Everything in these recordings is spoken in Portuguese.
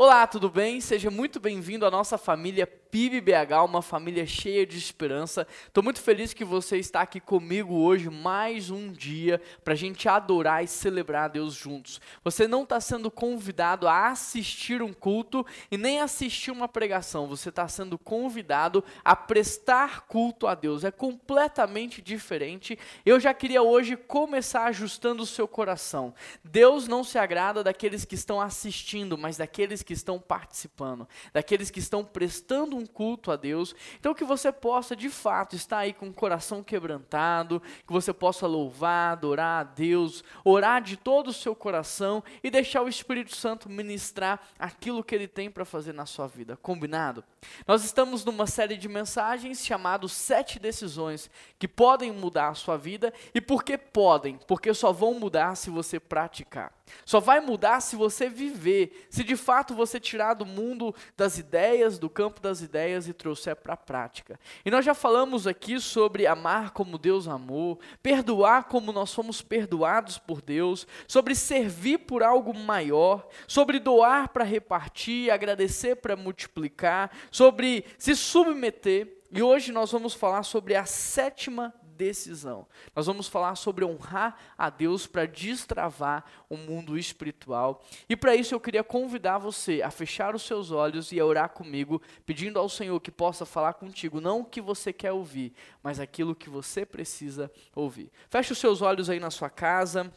Olá, tudo bem? Seja muito bem-vindo à nossa família PIBBH, uma família cheia de esperança. Estou muito feliz que você está aqui comigo hoje, mais um dia, para a gente adorar e celebrar a Deus juntos. Você não está sendo convidado a assistir um culto e nem assistir uma pregação, você está sendo convidado a prestar culto a Deus. É completamente diferente. Eu já queria hoje começar ajustando o seu coração. Deus não se agrada daqueles que estão assistindo, mas daqueles que estão participando, daqueles que estão prestando um culto a Deus. Então que você possa de fato estar aí com o coração quebrantado, que você possa louvar, adorar a Deus, orar de todo o seu coração e deixar o Espírito Santo ministrar aquilo que ele tem para fazer na sua vida. Combinado? Nós estamos numa série de mensagens chamados Sete Decisões que podem mudar a sua vida e por que podem? Porque só vão mudar se você praticar. Só vai mudar se você viver, se de fato você tirar do mundo das ideias, do campo das ideias e trouxer para a prática. E nós já falamos aqui sobre amar como Deus amou, perdoar como nós fomos perdoados por Deus, sobre servir por algo maior, sobre doar para repartir, agradecer para multiplicar, sobre se submeter. E hoje nós vamos falar sobre a sétima decisão. Nós vamos falar sobre honrar a Deus para destravar o mundo espiritual. E para isso eu queria convidar você a fechar os seus olhos e a orar comigo, pedindo ao Senhor que possa falar contigo, não o que você quer ouvir, mas aquilo que você precisa ouvir. Feche os seus olhos aí na sua casa.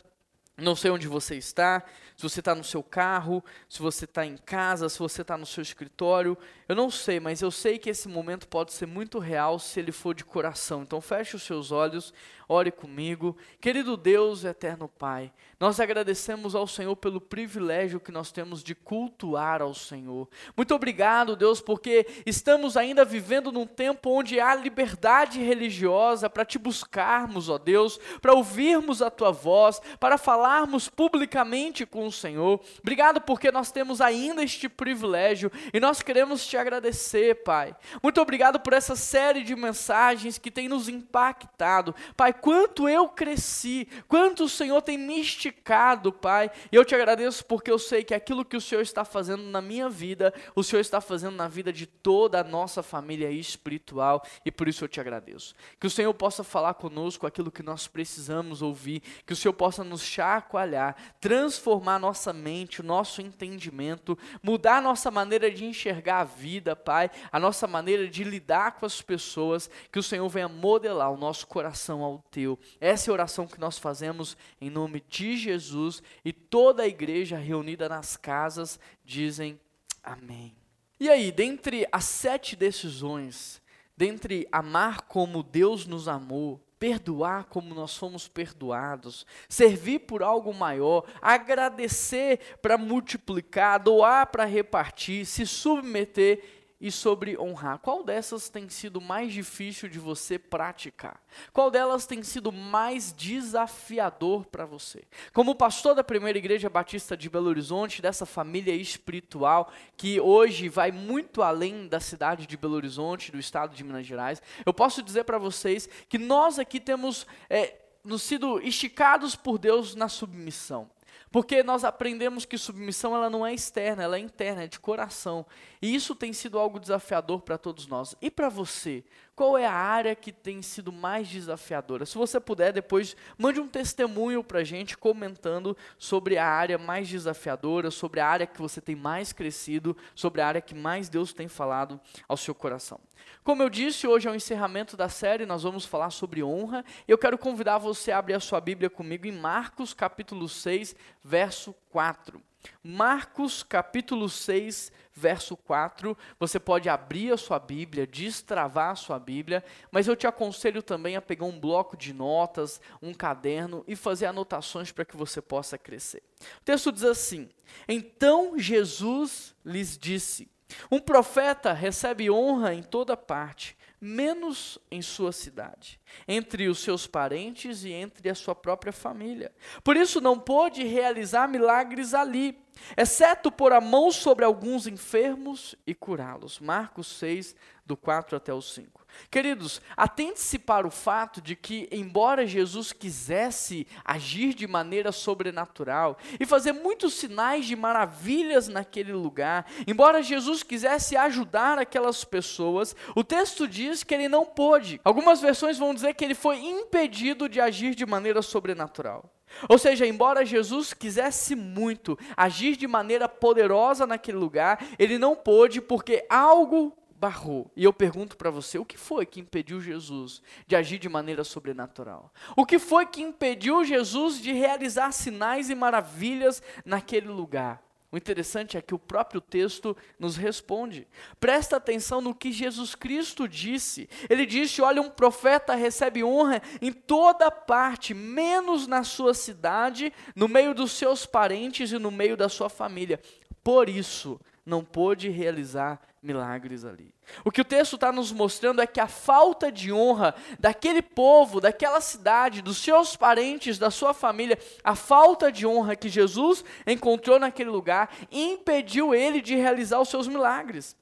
Não sei onde você está, se você está no seu carro, se você está em casa, se você está no seu escritório. Eu não sei, mas eu sei que esse momento pode ser muito real se ele for de coração. Então feche os seus olhos, ore comigo. Querido Deus, eterno Pai, nós agradecemos ao Senhor pelo privilégio que nós temos de cultuar ao Senhor. Muito obrigado, Deus, porque estamos ainda vivendo num tempo onde há liberdade religiosa para te buscarmos, ó Deus, para ouvirmos a tua voz, para falarmos publicamente com o Senhor. Obrigado porque nós temos ainda este privilégio e nós queremos te agradecer, Pai. Muito obrigado por essa série de mensagens que tem nos impactado. Pai, quanto eu cresci, quanto o Senhor tem me esticado, Pai. E eu te agradeço porque eu sei que aquilo que o Senhor está fazendo na minha vida, o Senhor está fazendo na vida de toda a nossa família espiritual e por isso eu te agradeço. Que o Senhor possa falar conosco aquilo que nós precisamos ouvir, que o Senhor possa nos chacoalhar, transformar nossa mente, o nosso entendimento, mudar a nossa maneira de enxergar a vida, Pai, a nossa maneira de lidar com as pessoas, que o Senhor venha modelar o nosso coração ao teu. Essa é a oração que nós fazemos em nome de Jesus e toda a igreja reunida nas casas dizem amém. E aí, dentre as sete decisões, dentre amar como Deus nos amou, perdoar como nós fomos perdoados, servir por algo maior, agradecer para multiplicar, doar para repartir, se submeter e sobre honrar. Qual dessas tem sido mais difícil de você praticar? Qual delas tem sido mais desafiador para você? Como pastor da primeira igreja batista de Belo Horizonte, dessa família espiritual que hoje vai muito além da cidade de Belo Horizonte, do estado de Minas Gerais, eu posso dizer para vocês que nós aqui temos é, nos sido esticados por Deus na submissão. Porque nós aprendemos que submissão ela não é externa, ela é interna, é de coração. E isso tem sido algo desafiador para todos nós. E para você? Qual é a área que tem sido mais desafiadora? Se você puder, depois mande um testemunho para a gente comentando sobre a área mais desafiadora, sobre a área que você tem mais crescido, sobre a área que mais Deus tem falado ao seu coração. Como eu disse, hoje é o encerramento da série, nós vamos falar sobre honra. Eu quero convidar você a abrir a sua Bíblia comigo em Marcos capítulo 6, verso 4. Marcos capítulo 6, verso 4. Você pode abrir a sua Bíblia, destravar a sua Bíblia, mas eu te aconselho também a pegar um bloco de notas, um caderno e fazer anotações para que você possa crescer. O texto diz assim: Então Jesus lhes disse: Um profeta recebe honra em toda parte, menos em sua cidade. entre os seus parentes e entre a sua própria família. Por isso não pôde realizar milagres ali, exceto pôr a mão sobre alguns enfermos e curá-los. Marcos 6, do 4 até o 5. Queridos, atente-se para o fato de que, embora Jesus quisesse agir de maneira sobrenatural e fazer muitos sinais de maravilhas naquele lugar, embora Jesus quisesse ajudar aquelas pessoas, o texto diz que ele não pôde. Algumas versões vão dizer que ele foi impedido de agir de maneira sobrenatural. Ou seja, embora Jesus quisesse muito agir de maneira poderosa naquele lugar, ele não pôde porque algo barrou. E eu pergunto para você, o que foi que impediu Jesus de agir de maneira sobrenatural? O que foi que impediu Jesus de realizar sinais e maravilhas naquele lugar? O interessante é que o próprio texto nos responde. Presta atenção no que Jesus Cristo disse. Ele disse: Olha, um profeta recebe honra em toda parte, menos na sua cidade, no meio dos seus parentes e no meio da sua família. Por isso, não pôde realizar milagres ali. O que o texto está nos mostrando é que a falta de honra daquele povo, daquela cidade, dos seus parentes, da sua família, a falta de honra que Jesus encontrou naquele lugar, impediu ele de realizar os seus milagres.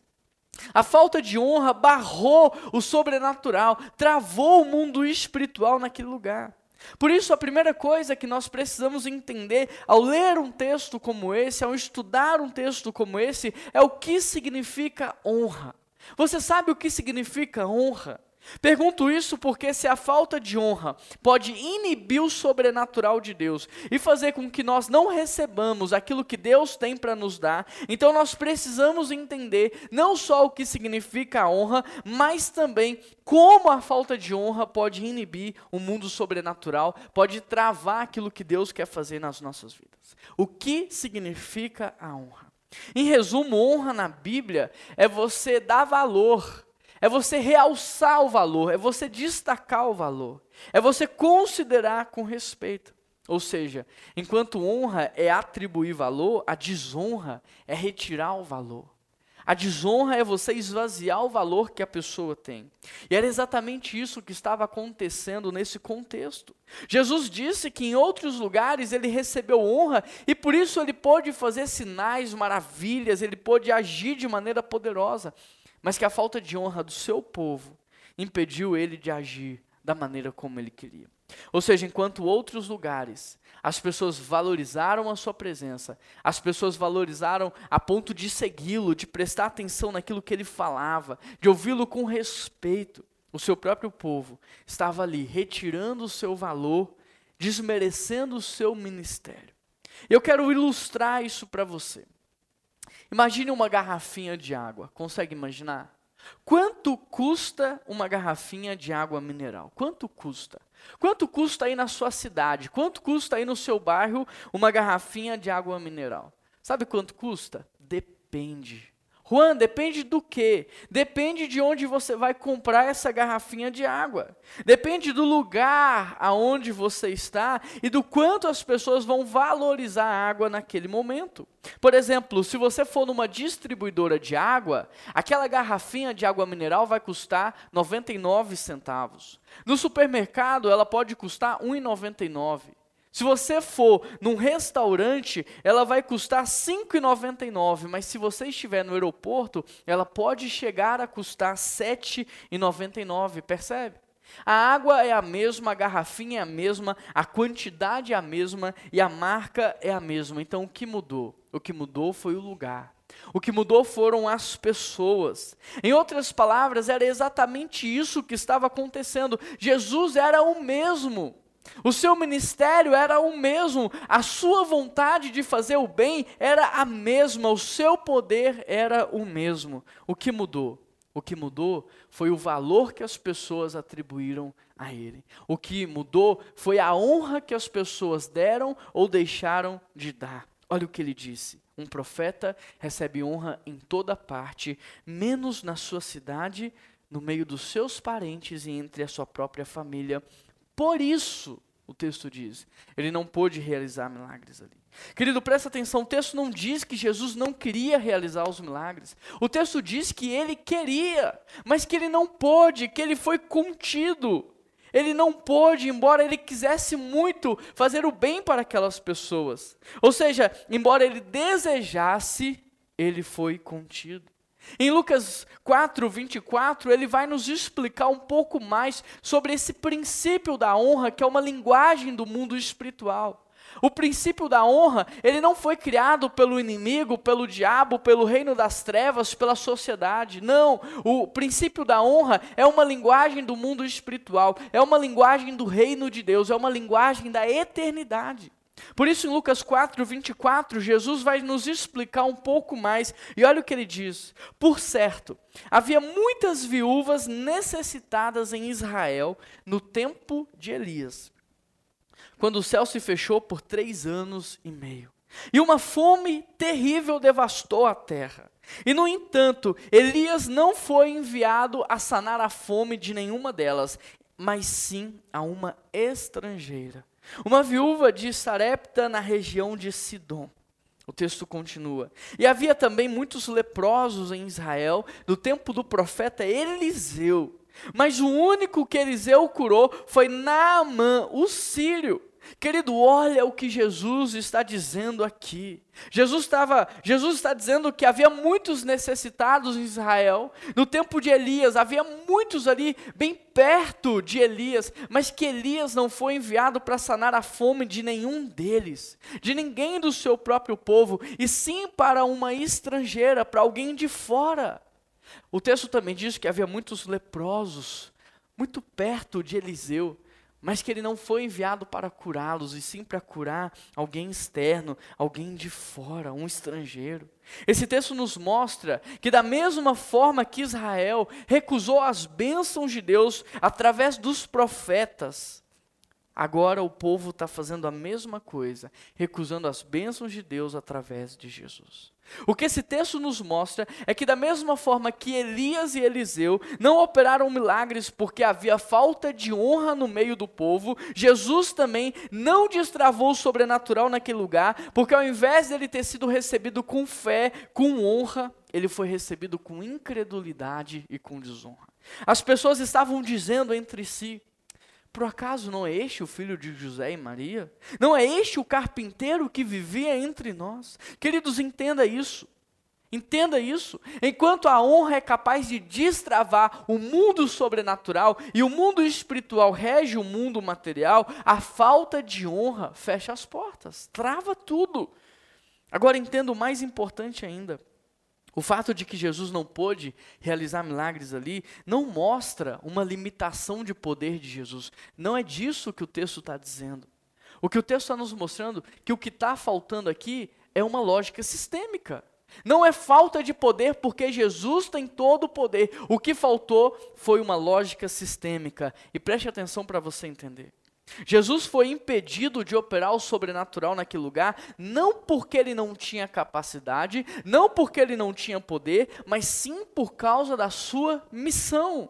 A falta de honra barrou o sobrenatural, travou o mundo espiritual naquele lugar. Por isso, a primeira coisa que nós precisamos entender ao ler um texto como esse, ao estudar um texto como esse, é o que significa honra. Você sabe o que significa honra? Pergunto isso porque se a falta de honra pode inibir o sobrenatural de Deus e fazer com que nós não recebamos aquilo que Deus tem para nos dar, então nós precisamos entender não só o que significa a honra, mas também como a falta de honra pode inibir o mundo sobrenatural, pode travar aquilo que Deus quer fazer nas nossas vidas. O que significa a honra? Em resumo, honra na Bíblia é você dar valor é você realçar o valor, é você destacar o valor, é você considerar com respeito. Ou seja, enquanto honra é atribuir valor, a desonra é retirar o valor. A desonra é você esvaziar o valor que a pessoa tem. E era exatamente isso que estava acontecendo nesse contexto. Jesus disse que em outros lugares ele recebeu honra e por isso ele pôde fazer sinais, maravilhas, ele pôde agir de maneira poderosa mas que a falta de honra do seu povo impediu ele de agir da maneira como ele queria. Ou seja, enquanto outros lugares as pessoas valorizaram a sua presença, as pessoas valorizaram a ponto de segui-lo, de prestar atenção naquilo que ele falava, de ouvi-lo com respeito, o seu próprio povo estava ali retirando o seu valor, desmerecendo o seu ministério. Eu quero ilustrar isso para você. Imagine uma garrafinha de água. Consegue imaginar? Quanto custa uma garrafinha de água mineral? Quanto custa? Quanto custa aí na sua cidade? Quanto custa aí no seu bairro uma garrafinha de água mineral? Sabe quanto custa? Depende. Juan, depende do quê? Depende de onde você vai comprar essa garrafinha de água. Depende do lugar aonde você está e do quanto as pessoas vão valorizar a água naquele momento. Por exemplo, se você for numa distribuidora de água, aquela garrafinha de água mineral vai custar 99 centavos. No supermercado, ela pode custar 1,99. Se você for num restaurante, ela vai custar R$ 5,99, mas se você estiver no aeroporto, ela pode chegar a custar R$ 7,99, percebe? A água é a mesma, a garrafinha é a mesma, a quantidade é a mesma e a marca é a mesma. Então o que mudou? O que mudou foi o lugar. O que mudou foram as pessoas. Em outras palavras, era exatamente isso que estava acontecendo. Jesus era o mesmo. O seu ministério era o mesmo, a sua vontade de fazer o bem era a mesma, o seu poder era o mesmo. O que mudou? O que mudou foi o valor que as pessoas atribuíram a ele. O que mudou foi a honra que as pessoas deram ou deixaram de dar. Olha o que ele disse: um profeta recebe honra em toda parte, menos na sua cidade, no meio dos seus parentes e entre a sua própria família. Por isso, o texto diz, ele não pôde realizar milagres ali. Querido, presta atenção, o texto não diz que Jesus não queria realizar os milagres. O texto diz que ele queria, mas que ele não pôde, que ele foi contido. Ele não pôde, embora ele quisesse muito fazer o bem para aquelas pessoas. Ou seja, embora ele desejasse, ele foi contido. Em Lucas 4, 24, ele vai nos explicar um pouco mais sobre esse princípio da honra, que é uma linguagem do mundo espiritual. O princípio da honra, ele não foi criado pelo inimigo, pelo diabo, pelo reino das trevas, pela sociedade. Não, o princípio da honra é uma linguagem do mundo espiritual, é uma linguagem do reino de Deus, é uma linguagem da eternidade. Por isso, em Lucas 4, 24, Jesus vai nos explicar um pouco mais, e olha o que ele diz: Por certo, havia muitas viúvas necessitadas em Israel no tempo de Elias, quando o céu se fechou por três anos e meio, e uma fome terrível devastou a terra. E, no entanto, Elias não foi enviado a sanar a fome de nenhuma delas, mas sim a uma estrangeira uma viúva de Sarepta na região de Sidom. O texto continua. E havia também muitos leprosos em Israel, no tempo do profeta Eliseu. Mas o único que Eliseu curou foi Naamã, o sírio. Querido, olha o que Jesus está dizendo aqui. Jesus estava, Jesus está dizendo que havia muitos necessitados em Israel. No tempo de Elias, havia muitos ali bem perto de Elias, mas que Elias não foi enviado para sanar a fome de nenhum deles, de ninguém do seu próprio povo, e sim para uma estrangeira, para alguém de fora. O texto também diz que havia muitos leprosos, muito perto de Eliseu mas que ele não foi enviado para curá-los, e sim para curar alguém externo, alguém de fora, um estrangeiro. Esse texto nos mostra que, da mesma forma que Israel recusou as bênçãos de Deus através dos profetas, agora o povo está fazendo a mesma coisa, recusando as bênçãos de Deus através de Jesus. O que esse texto nos mostra é que, da mesma forma que Elias e Eliseu não operaram milagres porque havia falta de honra no meio do povo, Jesus também não destravou o sobrenatural naquele lugar, porque ao invés dele ter sido recebido com fé, com honra, ele foi recebido com incredulidade e com desonra. As pessoas estavam dizendo entre si: por acaso não é este o filho de José e Maria? Não é este o carpinteiro que vivia entre nós? Queridos, entenda isso. Entenda isso. Enquanto a honra é capaz de destravar o mundo sobrenatural e o mundo espiritual rege o mundo material, a falta de honra fecha as portas, trava tudo. Agora entenda o mais importante ainda. O fato de que Jesus não pôde realizar milagres ali não mostra uma limitação de poder de Jesus. Não é disso que o texto está dizendo. O que o texto está nos mostrando que o que está faltando aqui é uma lógica sistêmica. Não é falta de poder, porque Jesus tem todo o poder. O que faltou foi uma lógica sistêmica. E preste atenção para você entender. Jesus foi impedido de operar o sobrenatural naquele lugar, não porque ele não tinha capacidade, não porque ele não tinha poder, mas sim por causa da sua missão.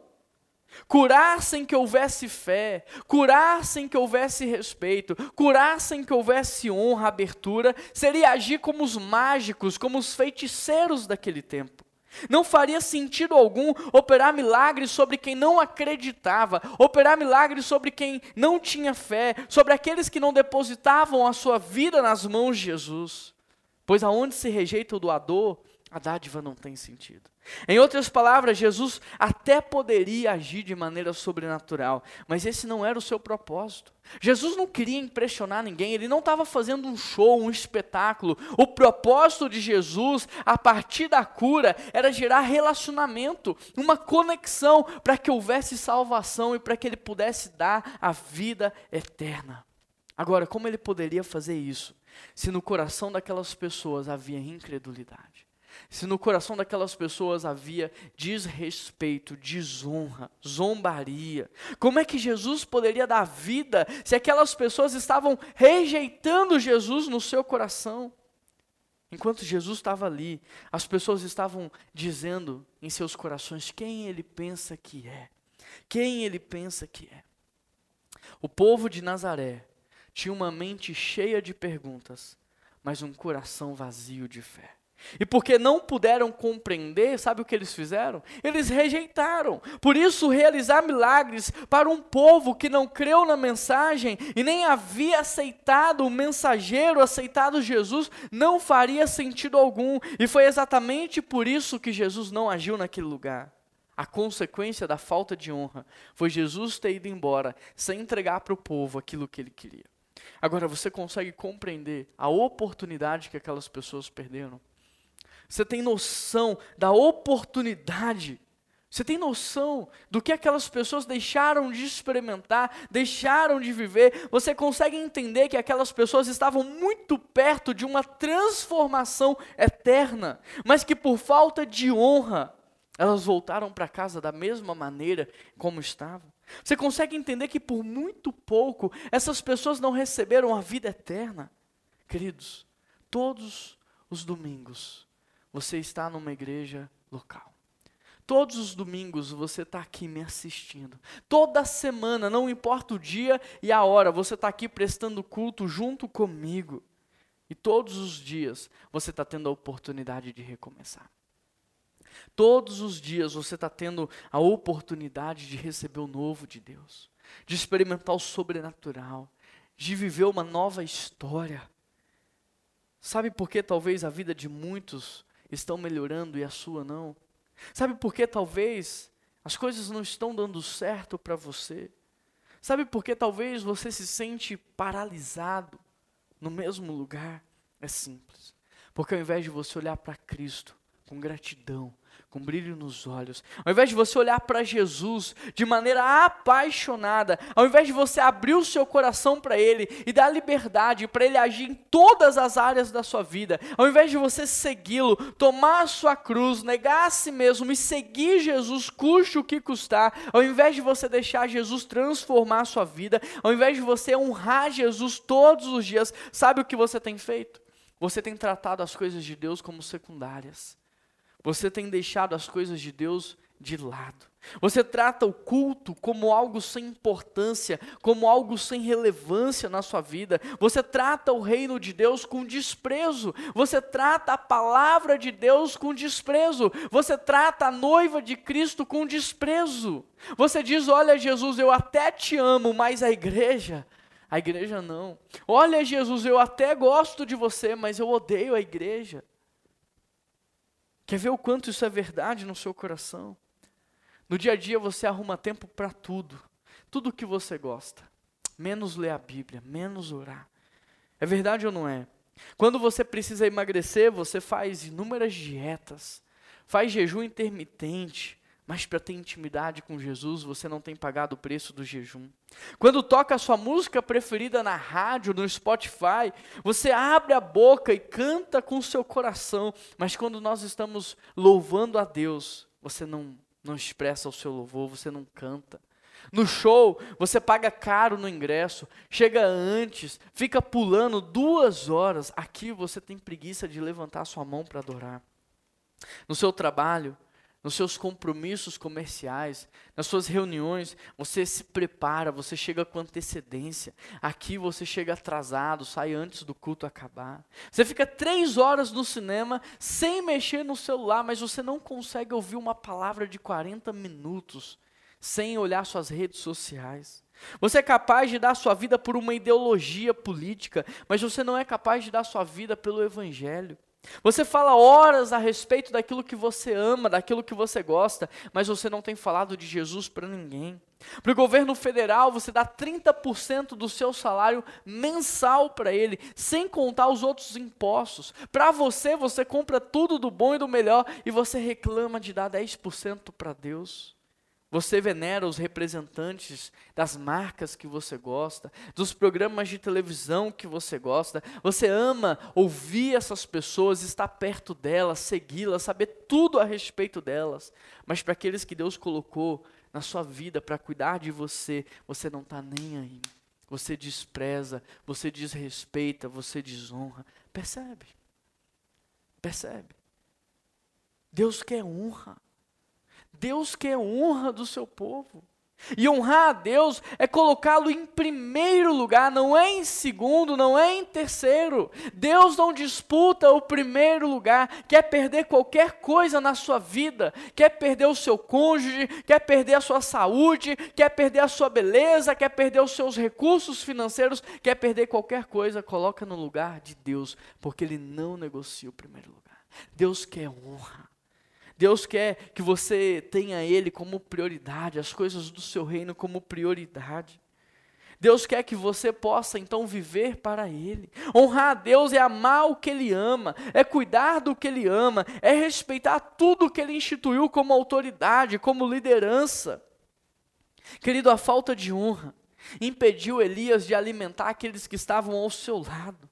Curar sem que houvesse fé, curar sem que houvesse respeito, curar sem que houvesse honra, abertura, seria agir como os mágicos, como os feiticeiros daquele tempo. Não faria sentido algum operar milagres sobre quem não acreditava, operar milagres sobre quem não tinha fé, sobre aqueles que não depositavam a sua vida nas mãos de Jesus. Pois aonde se rejeita o doador, a dádiva não tem sentido. Em outras palavras, Jesus até poderia agir de maneira sobrenatural, mas esse não era o seu propósito. Jesus não queria impressionar ninguém, ele não estava fazendo um show, um espetáculo. O propósito de Jesus, a partir da cura, era gerar relacionamento, uma conexão para que houvesse salvação e para que ele pudesse dar a vida eterna. Agora, como ele poderia fazer isso se no coração daquelas pessoas havia incredulidade? Se no coração daquelas pessoas havia desrespeito, desonra, zombaria? Como é que Jesus poderia dar vida se aquelas pessoas estavam rejeitando Jesus no seu coração? Enquanto Jesus estava ali, as pessoas estavam dizendo em seus corações quem ele pensa que é. Quem ele pensa que é. O povo de Nazaré tinha uma mente cheia de perguntas, mas um coração vazio de fé. E porque não puderam compreender, sabe o que eles fizeram? Eles rejeitaram. Por isso, realizar milagres para um povo que não creu na mensagem e nem havia aceitado o mensageiro, aceitado Jesus, não faria sentido algum. E foi exatamente por isso que Jesus não agiu naquele lugar. A consequência da falta de honra foi Jesus ter ido embora sem entregar para o povo aquilo que ele queria. Agora, você consegue compreender a oportunidade que aquelas pessoas perderam? Você tem noção da oportunidade? Você tem noção do que aquelas pessoas deixaram de experimentar, deixaram de viver? Você consegue entender que aquelas pessoas estavam muito perto de uma transformação eterna, mas que por falta de honra, elas voltaram para casa da mesma maneira como estavam. Você consegue entender que por muito pouco essas pessoas não receberam a vida eterna? Queridos, todos os domingos você está numa igreja local. Todos os domingos você está aqui me assistindo. Toda semana, não importa o dia e a hora, você está aqui prestando culto junto comigo. E todos os dias você está tendo a oportunidade de recomeçar. Todos os dias você está tendo a oportunidade de receber o novo de Deus, de experimentar o sobrenatural, de viver uma nova história. Sabe por que talvez a vida de muitos estão melhorando e a sua não? Sabe por que talvez as coisas não estão dando certo para você? Sabe por que talvez você se sente paralisado no mesmo lugar? É simples. Porque ao invés de você olhar para Cristo com gratidão, com brilho nos olhos, ao invés de você olhar para Jesus de maneira apaixonada, ao invés de você abrir o seu coração para Ele e dar liberdade para Ele agir em todas as áreas da sua vida, ao invés de você segui-lo, tomar a sua cruz, negar a si mesmo e seguir Jesus, custe o que custar, ao invés de você deixar Jesus transformar a sua vida, ao invés de você honrar Jesus todos os dias, sabe o que você tem feito? Você tem tratado as coisas de Deus como secundárias. Você tem deixado as coisas de Deus de lado. Você trata o culto como algo sem importância, como algo sem relevância na sua vida. Você trata o reino de Deus com desprezo. Você trata a palavra de Deus com desprezo. Você trata a noiva de Cristo com desprezo. Você diz: Olha, Jesus, eu até te amo, mas a igreja. A igreja não. Olha, Jesus, eu até gosto de você, mas eu odeio a igreja. Quer ver o quanto isso é verdade no seu coração? No dia a dia você arruma tempo para tudo, tudo que você gosta, menos ler a Bíblia, menos orar. É verdade ou não é? Quando você precisa emagrecer, você faz inúmeras dietas, faz jejum intermitente, mas para ter intimidade com Jesus, você não tem pagado o preço do jejum. Quando toca a sua música preferida na rádio, no Spotify, você abre a boca e canta com o seu coração, mas quando nós estamos louvando a Deus, você não, não expressa o seu louvor, você não canta. No show, você paga caro no ingresso, chega antes, fica pulando duas horas. Aqui você tem preguiça de levantar sua mão para adorar. No seu trabalho, nos seus compromissos comerciais, nas suas reuniões, você se prepara, você chega com antecedência. Aqui você chega atrasado, sai antes do culto acabar. Você fica três horas no cinema sem mexer no celular, mas você não consegue ouvir uma palavra de 40 minutos sem olhar suas redes sociais. Você é capaz de dar sua vida por uma ideologia política, mas você não é capaz de dar sua vida pelo evangelho. Você fala horas a respeito daquilo que você ama, daquilo que você gosta, mas você não tem falado de Jesus para ninguém. Para o governo federal, você dá 30% do seu salário mensal para ele, sem contar os outros impostos. Para você, você compra tudo do bom e do melhor e você reclama de dar 10% para Deus. Você venera os representantes das marcas que você gosta, dos programas de televisão que você gosta. Você ama ouvir essas pessoas, estar perto delas, segui-las, saber tudo a respeito delas. Mas para aqueles que Deus colocou na sua vida para cuidar de você, você não está nem aí. Você despreza, você desrespeita, você desonra. Percebe? Percebe? Deus quer honra. Deus quer honra do seu povo. E honrar a Deus é colocá-lo em primeiro lugar, não é em segundo, não é em terceiro. Deus não disputa o primeiro lugar. Quer perder qualquer coisa na sua vida, quer perder o seu cônjuge, quer perder a sua saúde, quer perder a sua beleza, quer perder os seus recursos financeiros, quer perder qualquer coisa, coloca no lugar de Deus, porque Ele não negocia o primeiro lugar. Deus quer honra. Deus quer que você tenha Ele como prioridade, as coisas do seu reino como prioridade. Deus quer que você possa então viver para Ele. Honrar a Deus é amar o que Ele ama, é cuidar do que Ele ama, é respeitar tudo que Ele instituiu como autoridade, como liderança. Querido, a falta de honra impediu Elias de alimentar aqueles que estavam ao seu lado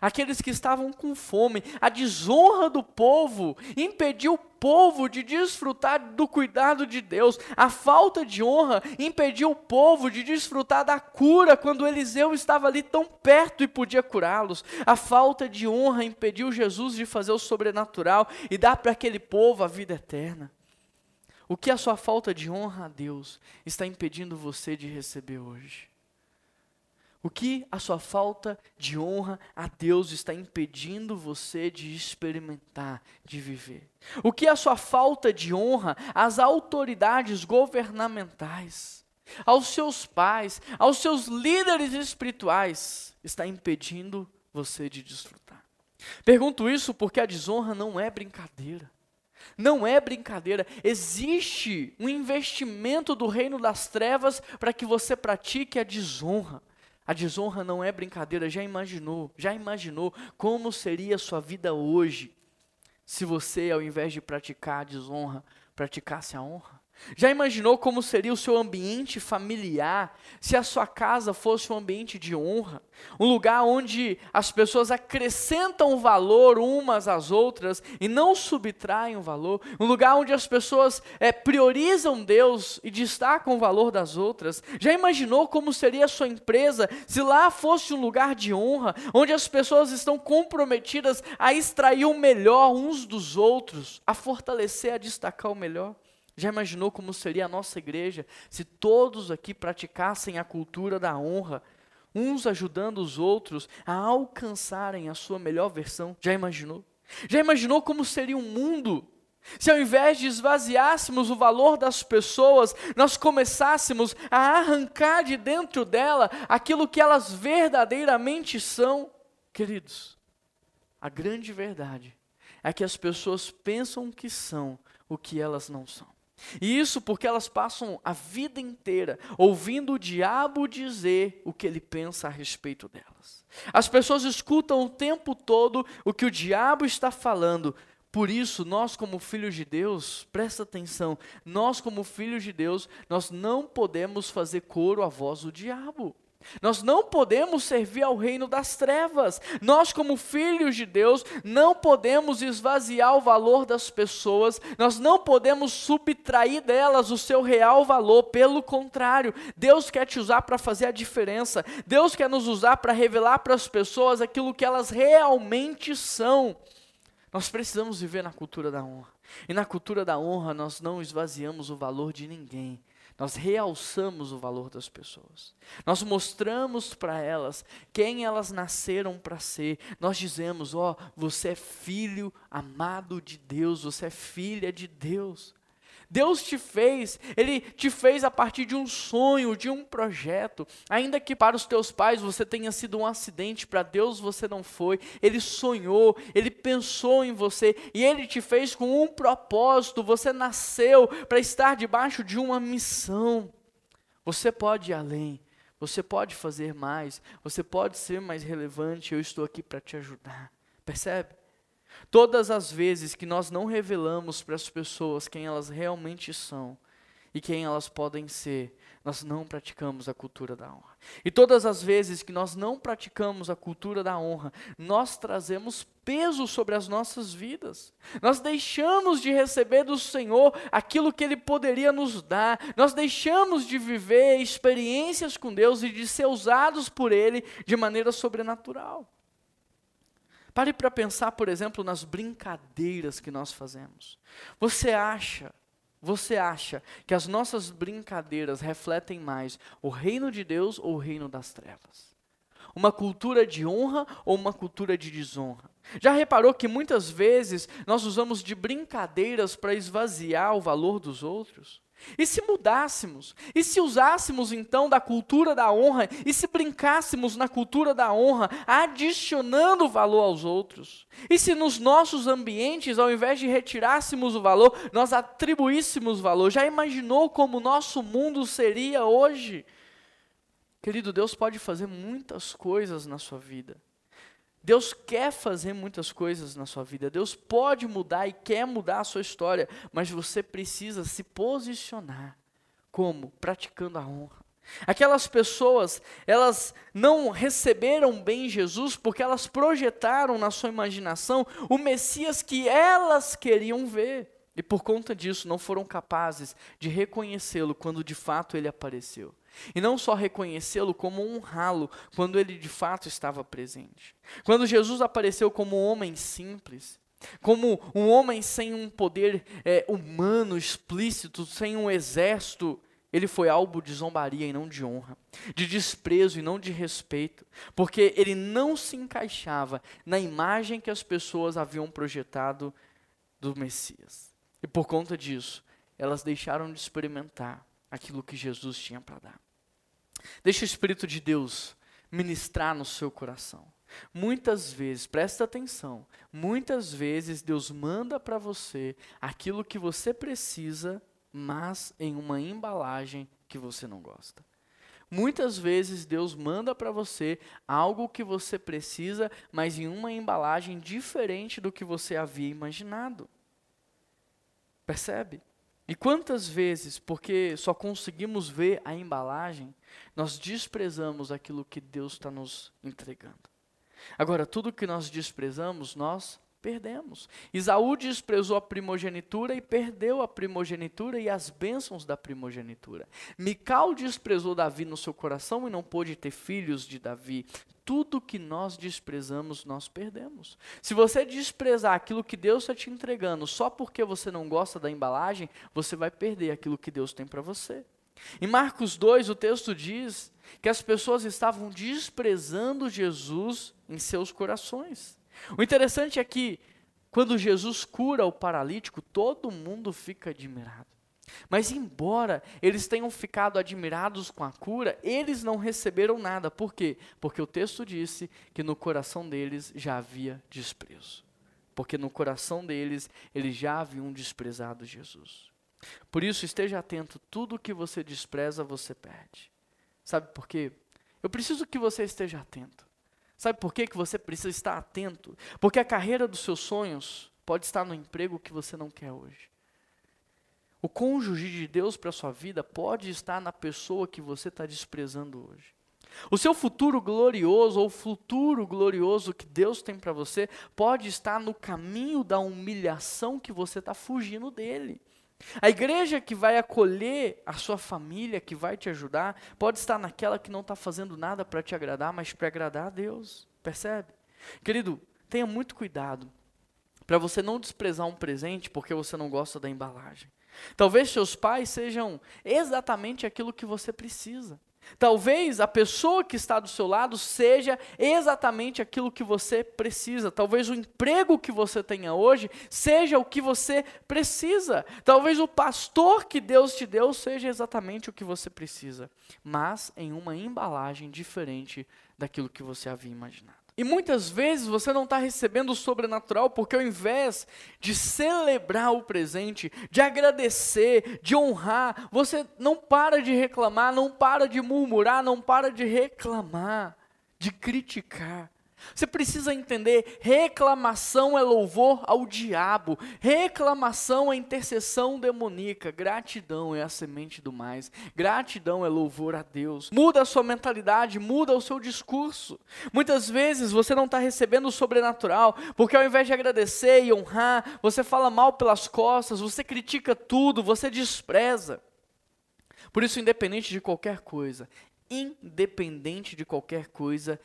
aqueles que estavam com fome. A desonra do povo impediu o povo de desfrutar do cuidado de Deus. A falta de honra impediu o povo de desfrutar da cura quando Eliseu estava ali tão perto e podia curá-los. A falta de honra impediu Jesus de fazer o sobrenatural e dar para aquele povo a vida eterna. O que a sua falta de honra a Deus está impedindo você de receber hoje? O que a sua falta de honra a Deus está impedindo você de experimentar, de viver? O que a sua falta de honra às autoridades governamentais, aos seus pais, aos seus líderes espirituais está impedindo você de desfrutar? Pergunto isso porque a desonra não é brincadeira. Não é brincadeira. Existe um investimento do reino das trevas para que você pratique a desonra. A desonra não é brincadeira, já imaginou, já imaginou como seria a sua vida hoje se você, ao invés de praticar a desonra, praticasse a honra? Já imaginou como seria o seu ambiente familiar se a sua casa fosse um ambiente de honra? Um lugar onde as pessoas acrescentam valor umas às outras e não subtraem o valor? Um lugar onde as pessoas é, priorizam Deus e destacam o valor das outras? Já imaginou como seria a sua empresa se lá fosse um lugar de honra, onde as pessoas estão comprometidas a extrair o melhor uns dos outros, a fortalecer, a destacar o melhor? Já imaginou como seria a nossa igreja se todos aqui praticassem a cultura da honra, uns ajudando os outros a alcançarem a sua melhor versão? Já imaginou? Já imaginou como seria um mundo se ao invés de esvaziássemos o valor das pessoas, nós começássemos a arrancar de dentro dela aquilo que elas verdadeiramente são? Queridos, a grande verdade é que as pessoas pensam que são o que elas não são. E isso porque elas passam a vida inteira ouvindo o diabo dizer o que ele pensa a respeito delas. As pessoas escutam o tempo todo o que o diabo está falando. Por isso, nós como filhos de Deus, presta atenção, nós como filhos de Deus, nós não podemos fazer coro à voz do diabo. Nós não podemos servir ao reino das trevas. Nós, como filhos de Deus, não podemos esvaziar o valor das pessoas, nós não podemos subtrair delas o seu real valor. Pelo contrário, Deus quer te usar para fazer a diferença. Deus quer nos usar para revelar para as pessoas aquilo que elas realmente são. Nós precisamos viver na cultura da honra. E na cultura da honra, nós não esvaziamos o valor de ninguém nós realçamos o valor das pessoas. Nós mostramos para elas quem elas nasceram para ser. Nós dizemos: Ó, oh, você é filho amado de Deus, você é filha de Deus. Deus te fez, Ele te fez a partir de um sonho, de um projeto. Ainda que para os teus pais você tenha sido um acidente, para Deus você não foi. Ele sonhou, Ele pensou em você e Ele te fez com um propósito. Você nasceu para estar debaixo de uma missão. Você pode ir além, você pode fazer mais, você pode ser mais relevante. Eu estou aqui para te ajudar. Percebe? Todas as vezes que nós não revelamos para as pessoas quem elas realmente são e quem elas podem ser, nós não praticamos a cultura da honra. E todas as vezes que nós não praticamos a cultura da honra, nós trazemos peso sobre as nossas vidas. Nós deixamos de receber do Senhor aquilo que Ele poderia nos dar. Nós deixamos de viver experiências com Deus e de ser usados por Ele de maneira sobrenatural. Pare para pensar, por exemplo, nas brincadeiras que nós fazemos. Você acha, você acha que as nossas brincadeiras refletem mais o reino de Deus ou o reino das trevas? Uma cultura de honra ou uma cultura de desonra? Já reparou que muitas vezes nós usamos de brincadeiras para esvaziar o valor dos outros? E se mudássemos? E se usássemos então da cultura da honra? E se brincássemos na cultura da honra, adicionando valor aos outros? E se nos nossos ambientes, ao invés de retirássemos o valor, nós atribuíssemos valor? Já imaginou como o nosso mundo seria hoje? Querido, Deus pode fazer muitas coisas na sua vida. Deus quer fazer muitas coisas na sua vida. Deus pode mudar e quer mudar a sua história, mas você precisa se posicionar como praticando a honra. Aquelas pessoas, elas não receberam bem Jesus porque elas projetaram na sua imaginação o Messias que elas queriam ver. E por conta disso não foram capazes de reconhecê-lo quando de fato ele apareceu. E não só reconhecê-lo, como honrá-lo quando ele de fato estava presente. Quando Jesus apareceu como um homem simples, como um homem sem um poder é, humano explícito, sem um exército, ele foi alvo de zombaria e não de honra, de desprezo e não de respeito, porque ele não se encaixava na imagem que as pessoas haviam projetado do Messias. E por conta disso, elas deixaram de experimentar aquilo que Jesus tinha para dar. Deixe o Espírito de Deus ministrar no seu coração. Muitas vezes, presta atenção, muitas vezes Deus manda para você aquilo que você precisa, mas em uma embalagem que você não gosta. Muitas vezes Deus manda para você algo que você precisa, mas em uma embalagem diferente do que você havia imaginado. Percebe? E quantas vezes, porque só conseguimos ver a embalagem, nós desprezamos aquilo que Deus está nos entregando. Agora, tudo que nós desprezamos, nós perdemos. Isaú desprezou a primogenitura e perdeu a primogenitura e as bênçãos da primogenitura. Mical desprezou Davi no seu coração e não pôde ter filhos de Davi. Tudo que nós desprezamos, nós perdemos. Se você desprezar aquilo que Deus está te entregando só porque você não gosta da embalagem, você vai perder aquilo que Deus tem para você. Em Marcos 2, o texto diz que as pessoas estavam desprezando Jesus em seus corações. O interessante é que, quando Jesus cura o paralítico, todo mundo fica admirado. Mas, embora eles tenham ficado admirados com a cura, eles não receberam nada. Por quê? Porque o texto disse que no coração deles já havia desprezo. Porque no coração deles eles já haviam desprezado Jesus. Por isso, esteja atento: tudo que você despreza, você perde. Sabe por quê? Eu preciso que você esteja atento. Sabe por quê que você precisa estar atento? Porque a carreira dos seus sonhos pode estar no emprego que você não quer hoje. O cônjuge de Deus para a sua vida pode estar na pessoa que você está desprezando hoje. O seu futuro glorioso ou futuro glorioso que Deus tem para você pode estar no caminho da humilhação que você está fugindo dele. A igreja que vai acolher a sua família, que vai te ajudar, pode estar naquela que não está fazendo nada para te agradar, mas para agradar a Deus. Percebe? Querido, tenha muito cuidado para você não desprezar um presente porque você não gosta da embalagem. Talvez seus pais sejam exatamente aquilo que você precisa. Talvez a pessoa que está do seu lado seja exatamente aquilo que você precisa. Talvez o emprego que você tenha hoje seja o que você precisa. Talvez o pastor que Deus te deu seja exatamente o que você precisa, mas em uma embalagem diferente daquilo que você havia imaginado. E muitas vezes você não está recebendo o sobrenatural porque ao invés de celebrar o presente, de agradecer, de honrar, você não para de reclamar, não para de murmurar, não para de reclamar, de criticar. Você precisa entender: reclamação é louvor ao diabo, reclamação é intercessão demoníaca, gratidão é a semente do mais, gratidão é louvor a Deus. Muda a sua mentalidade, muda o seu discurso. Muitas vezes você não está recebendo o sobrenatural, porque ao invés de agradecer e honrar, você fala mal pelas costas, você critica tudo, você despreza. Por isso, independente de qualquer coisa, independente de qualquer coisa,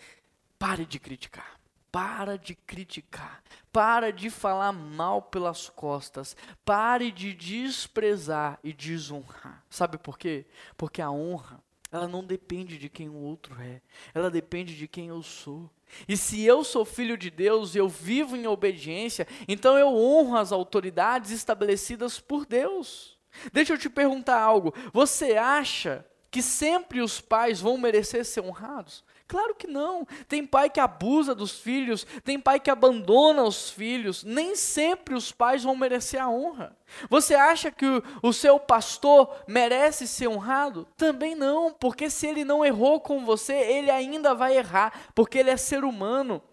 Pare de criticar. para de criticar, para de falar mal pelas costas, pare de desprezar e desonrar. Sabe por quê? Porque a honra, ela não depende de quem o outro é, ela depende de quem eu sou. E se eu sou filho de Deus e eu vivo em obediência, então eu honro as autoridades estabelecidas por Deus. Deixa eu te perguntar algo: você acha que sempre os pais vão merecer ser honrados? Claro que não. Tem pai que abusa dos filhos, tem pai que abandona os filhos. Nem sempre os pais vão merecer a honra. Você acha que o, o, seu pastor merece ser honrado? Também não, porque se ele não errou com você, ele ainda vai errar, porque ele é ser humano.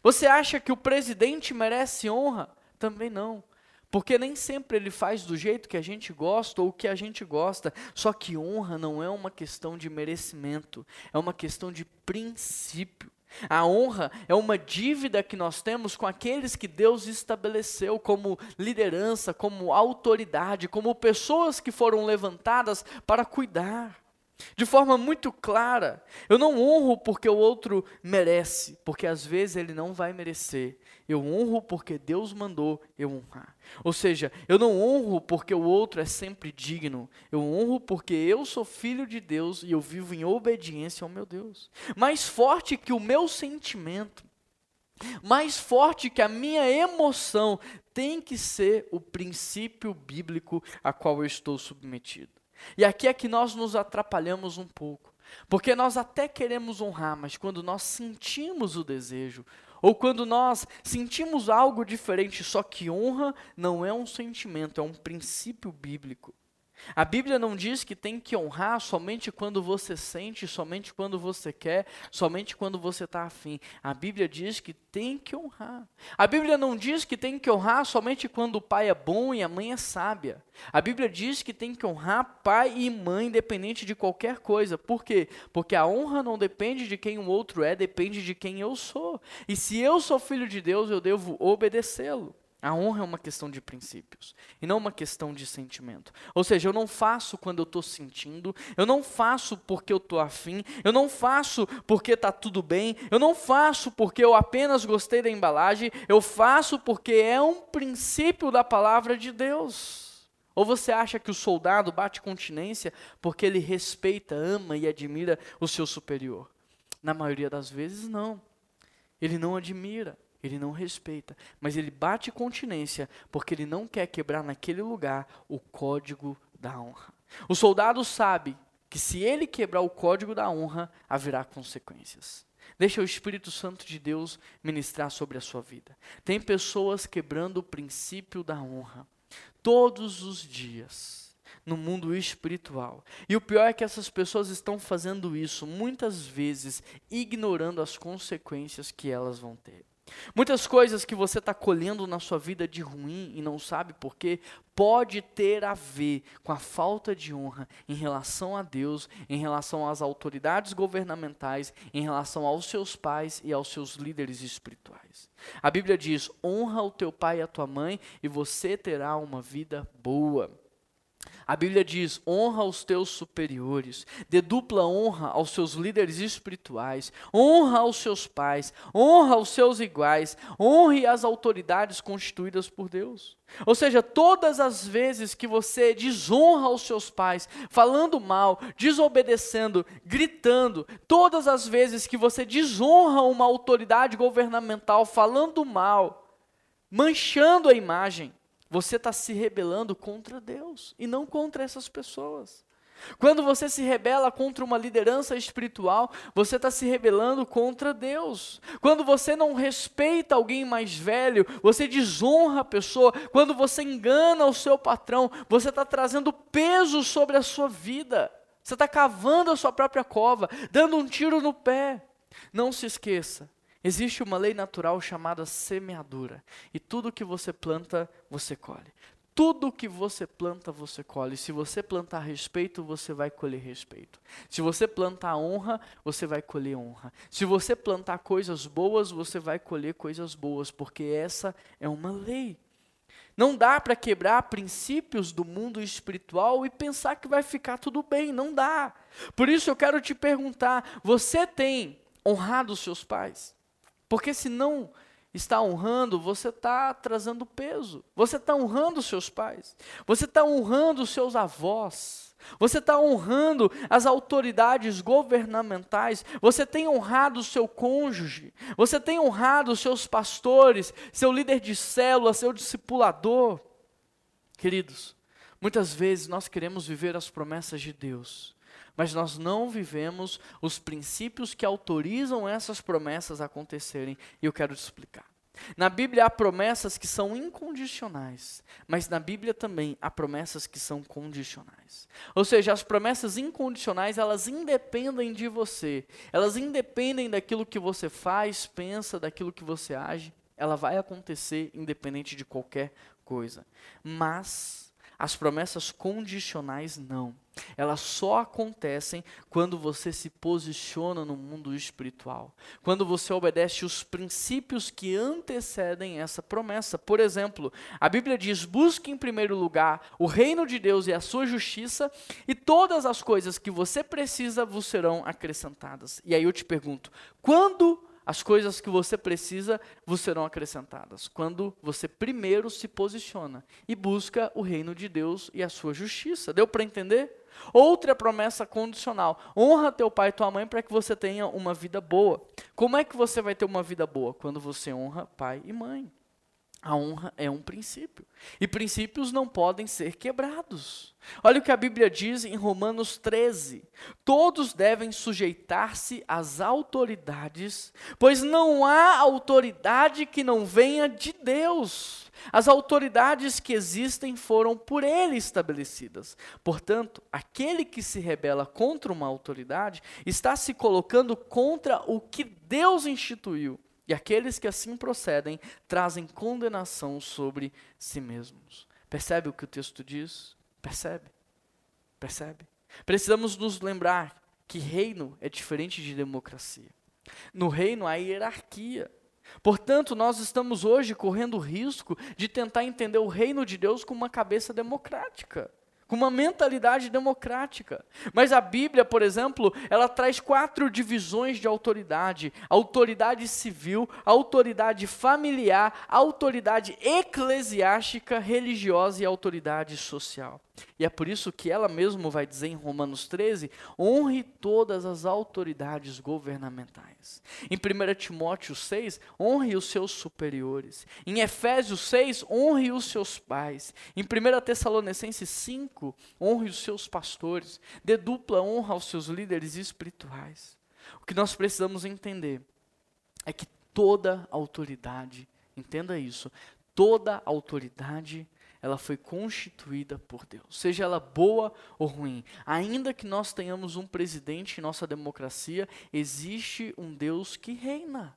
Você acha que o presidente merece honra? Também não. Porque nem sempre ele faz do jeito que a gente gosta ou que a gente gosta. Só que honra não é uma questão de merecimento, é uma questão de princípio. A honra é uma dívida que nós temos com aqueles que Deus estabeleceu como liderança, como autoridade, como pessoas que foram levantadas para cuidar. De forma muito clara, eu não honro porque o outro merece, porque às vezes ele não vai merecer. Eu honro porque Deus mandou eu honrar. Ou seja, eu não honro porque o outro é sempre digno. Eu honro porque eu sou filho de Deus e eu vivo em obediência ao meu Deus. Mais forte que o meu sentimento, mais forte que a minha emoção, tem que ser o princípio bíblico a qual eu estou submetido. E aqui é que nós nos atrapalhamos um pouco. Porque nós até queremos honrar, mas quando nós sentimos o desejo, ou quando nós sentimos algo diferente, só que honra não é um sentimento, é um princípio bíblico. A Bíblia não diz que tem que honrar somente quando você sente, somente quando você quer, somente quando você está afim. A Bíblia diz que tem que honrar. A Bíblia não diz que tem que honrar somente quando o pai é bom e a mãe é sábia. A Bíblia diz que tem que honrar pai e mãe, independente de qualquer coisa. Por quê? Porque a honra não depende de quem o outro é, depende de quem eu sou. E se eu sou filho de Deus, eu devo obedecê-lo. A honra é uma questão de princípios e não uma questão de sentimento. Ou seja, eu não faço quando eu estou sentindo, eu não faço porque eu estou afim, eu não faço porque está tudo bem, eu não faço porque eu apenas gostei da embalagem, eu faço porque é um princípio da palavra de Deus. Ou você acha que o soldado bate continência porque ele respeita, ama e admira o seu superior? Na maioria das vezes, não. Ele não admira ele não respeita, mas ele bate continência porque ele não quer quebrar naquele lugar o código da honra. O soldado sabe que se ele quebrar o código da honra, haverá consequências. Deixa o Espírito Santo de Deus ministrar sobre a sua vida. Tem pessoas quebrando o princípio da honra todos os dias no mundo espiritual. E o pior é que essas pessoas estão fazendo isso muitas vezes ignorando as consequências que elas vão ter. Muitas coisas que você está colhendo na sua vida de ruim e não sabe por quê, pode ter a ver com a falta de honra em relação a Deus, em relação às autoridades governamentais, em relação aos seus pais e aos seus líderes espirituais. A Bíblia diz: honra o teu pai e a tua mãe, e você terá uma vida boa. A Bíblia diz: honra os teus superiores, dê dupla honra aos seus líderes espirituais, honra aos seus pais, honra aos seus iguais, honre as autoridades constituídas por Deus. Ou seja, todas as vezes que você desonra os seus pais, falando mal, desobedecendo, gritando, todas as vezes que você desonra uma autoridade governamental, falando mal, manchando a imagem, você está se rebelando contra Deus e não contra essas pessoas. Quando você se rebela contra uma liderança espiritual, você está se rebelando contra Deus. Quando você não respeita alguém mais velho, você desonra a pessoa. Quando você engana o seu patrão, você está trazendo peso sobre a sua vida. Você está cavando a sua própria cova, dando um tiro no pé. Não se esqueça, Existe uma lei natural chamada semeadura. E tudo que você planta, você colhe. Tudo que você planta, você colhe. Se você plantar respeito, você vai colher respeito. Se você plantar honra, você vai colher honra. Se você plantar coisas boas, você vai colher coisas boas, porque essa é uma lei. Não dá para quebrar princípios do mundo espiritual e pensar que vai ficar tudo bem, não dá. Por isso eu quero te perguntar: você tem honrado os seus pais? Porque se não está honrando, você está trazendo peso. Você está honrando seus pais. Você está honrando seus avós. Você está honrando as autoridades governamentais. Você tem honrado o seu cônjuge. Você tem honrado os seus pastores, seu líder de célula, seu discipulador. Queridos, muitas vezes nós queremos viver as promessas de Deus, mas nós não vivemos os princípios que autorizam essas promessas a acontecerem, e eu quero te explicar. Na Bíblia há promessas que são incondicionais, mas na Bíblia também há promessas que são condicionais. Ou seja, as promessas incondicionais, elas independem de você. Elas independem daquilo que você faz, pensa, daquilo que você age. Ela vai acontecer independente de qualquer coisa. Mas as promessas condicionais não. Elas só acontecem quando você se posiciona no mundo espiritual. Quando você obedece os princípios que antecedem essa promessa. Por exemplo, a Bíblia diz: busque em primeiro lugar o reino de Deus e a sua justiça, e todas as coisas que você precisa vos serão acrescentadas. E aí eu te pergunto: quando as coisas que você precisa vos serão acrescentadas. Quando você primeiro se posiciona e busca o reino de Deus e a sua justiça. Deu para entender? Outra promessa condicional: honra teu pai e tua mãe para que você tenha uma vida boa. Como é que você vai ter uma vida boa? Quando você honra pai e mãe. A honra é um princípio. E princípios não podem ser quebrados. Olha o que a Bíblia diz em Romanos 13: Todos devem sujeitar-se às autoridades, pois não há autoridade que não venha de Deus. As autoridades que existem foram por ele estabelecidas. Portanto, aquele que se rebela contra uma autoridade está se colocando contra o que Deus instituiu. E aqueles que assim procedem trazem condenação sobre si mesmos. Percebe o que o texto diz? Percebe? Percebe? Precisamos nos lembrar que reino é diferente de democracia. No reino há hierarquia. Portanto, nós estamos hoje correndo o risco de tentar entender o reino de Deus com uma cabeça democrática com uma mentalidade democrática. Mas a Bíblia, por exemplo, ela traz quatro divisões de autoridade: autoridade civil, autoridade familiar, autoridade eclesiástica, religiosa e autoridade social. E é por isso que ela mesma vai dizer em Romanos 13: honre todas as autoridades governamentais. Em 1 Timóteo 6, honre os seus superiores. Em Efésios 6, honre os seus pais. Em 1 Tessalonicenses 5, honre os seus pastores. Dê dupla honra aos seus líderes espirituais. O que nós precisamos entender é que toda autoridade, entenda isso, toda autoridade ela foi constituída por Deus, seja ela boa ou ruim. Ainda que nós tenhamos um presidente em nossa democracia, existe um Deus que reina.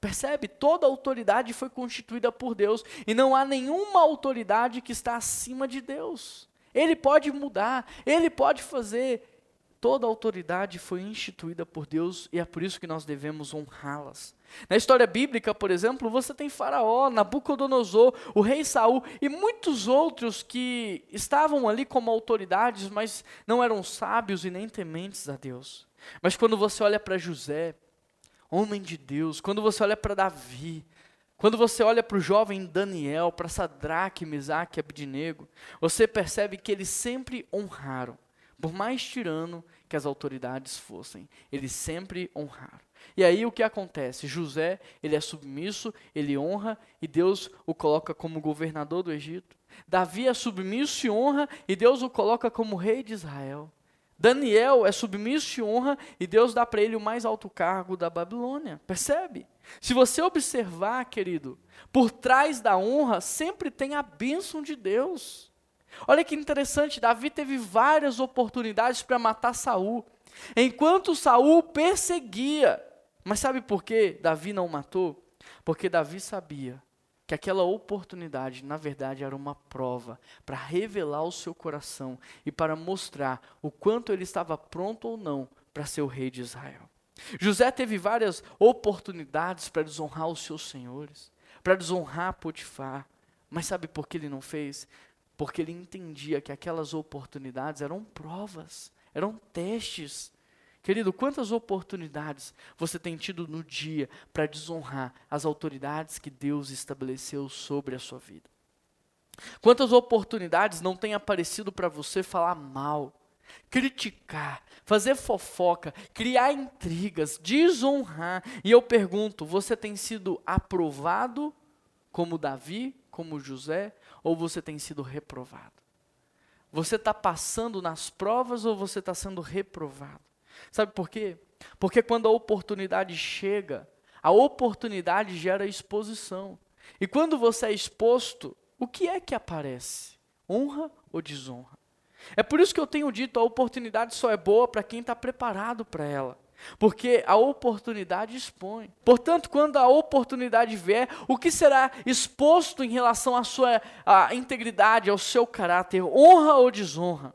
Percebe? Toda autoridade foi constituída por Deus e não há nenhuma autoridade que está acima de Deus. Ele pode mudar, ele pode fazer. Toda autoridade foi instituída por Deus e é por isso que nós devemos honrá-las. Na história bíblica, por exemplo, você tem Faraó, Nabucodonosor, o rei Saul e muitos outros que estavam ali como autoridades, mas não eram sábios e nem tementes a Deus. Mas quando você olha para José, homem de Deus, quando você olha para Davi, quando você olha para o jovem Daniel, para Sadraque, Mesaque e Abdinego, você percebe que eles sempre honraram, por mais tirano que as autoridades fossem, eles sempre honraram. E aí o que acontece? José, ele é submisso, ele honra e Deus o coloca como governador do Egito. Davi é submisso e honra e Deus o coloca como rei de Israel. Daniel é submisso e honra e Deus dá para ele o mais alto cargo da Babilônia. Percebe? Se você observar, querido, por trás da honra sempre tem a bênção de Deus. Olha que interessante, Davi teve várias oportunidades para matar Saul. Enquanto Saul perseguia, mas sabe por que Davi não matou? Porque Davi sabia que aquela oportunidade, na verdade, era uma prova para revelar o seu coração e para mostrar o quanto ele estava pronto ou não para ser o rei de Israel. José teve várias oportunidades para desonrar os seus senhores, para desonrar Potifar, mas sabe por que ele não fez? Porque ele entendia que aquelas oportunidades eram provas, eram testes Querido, quantas oportunidades você tem tido no dia para desonrar as autoridades que Deus estabeleceu sobre a sua vida? Quantas oportunidades não tem aparecido para você falar mal, criticar, fazer fofoca, criar intrigas, desonrar? E eu pergunto: você tem sido aprovado como Davi, como José, ou você tem sido reprovado? Você está passando nas provas ou você está sendo reprovado? Sabe por quê? Porque quando a oportunidade chega, a oportunidade gera exposição. E quando você é exposto, o que é que aparece? Honra ou desonra? É por isso que eu tenho dito: a oportunidade só é boa para quem está preparado para ela. Porque a oportunidade expõe. Portanto, quando a oportunidade vier, o que será exposto em relação à sua à integridade, ao seu caráter? Honra ou desonra?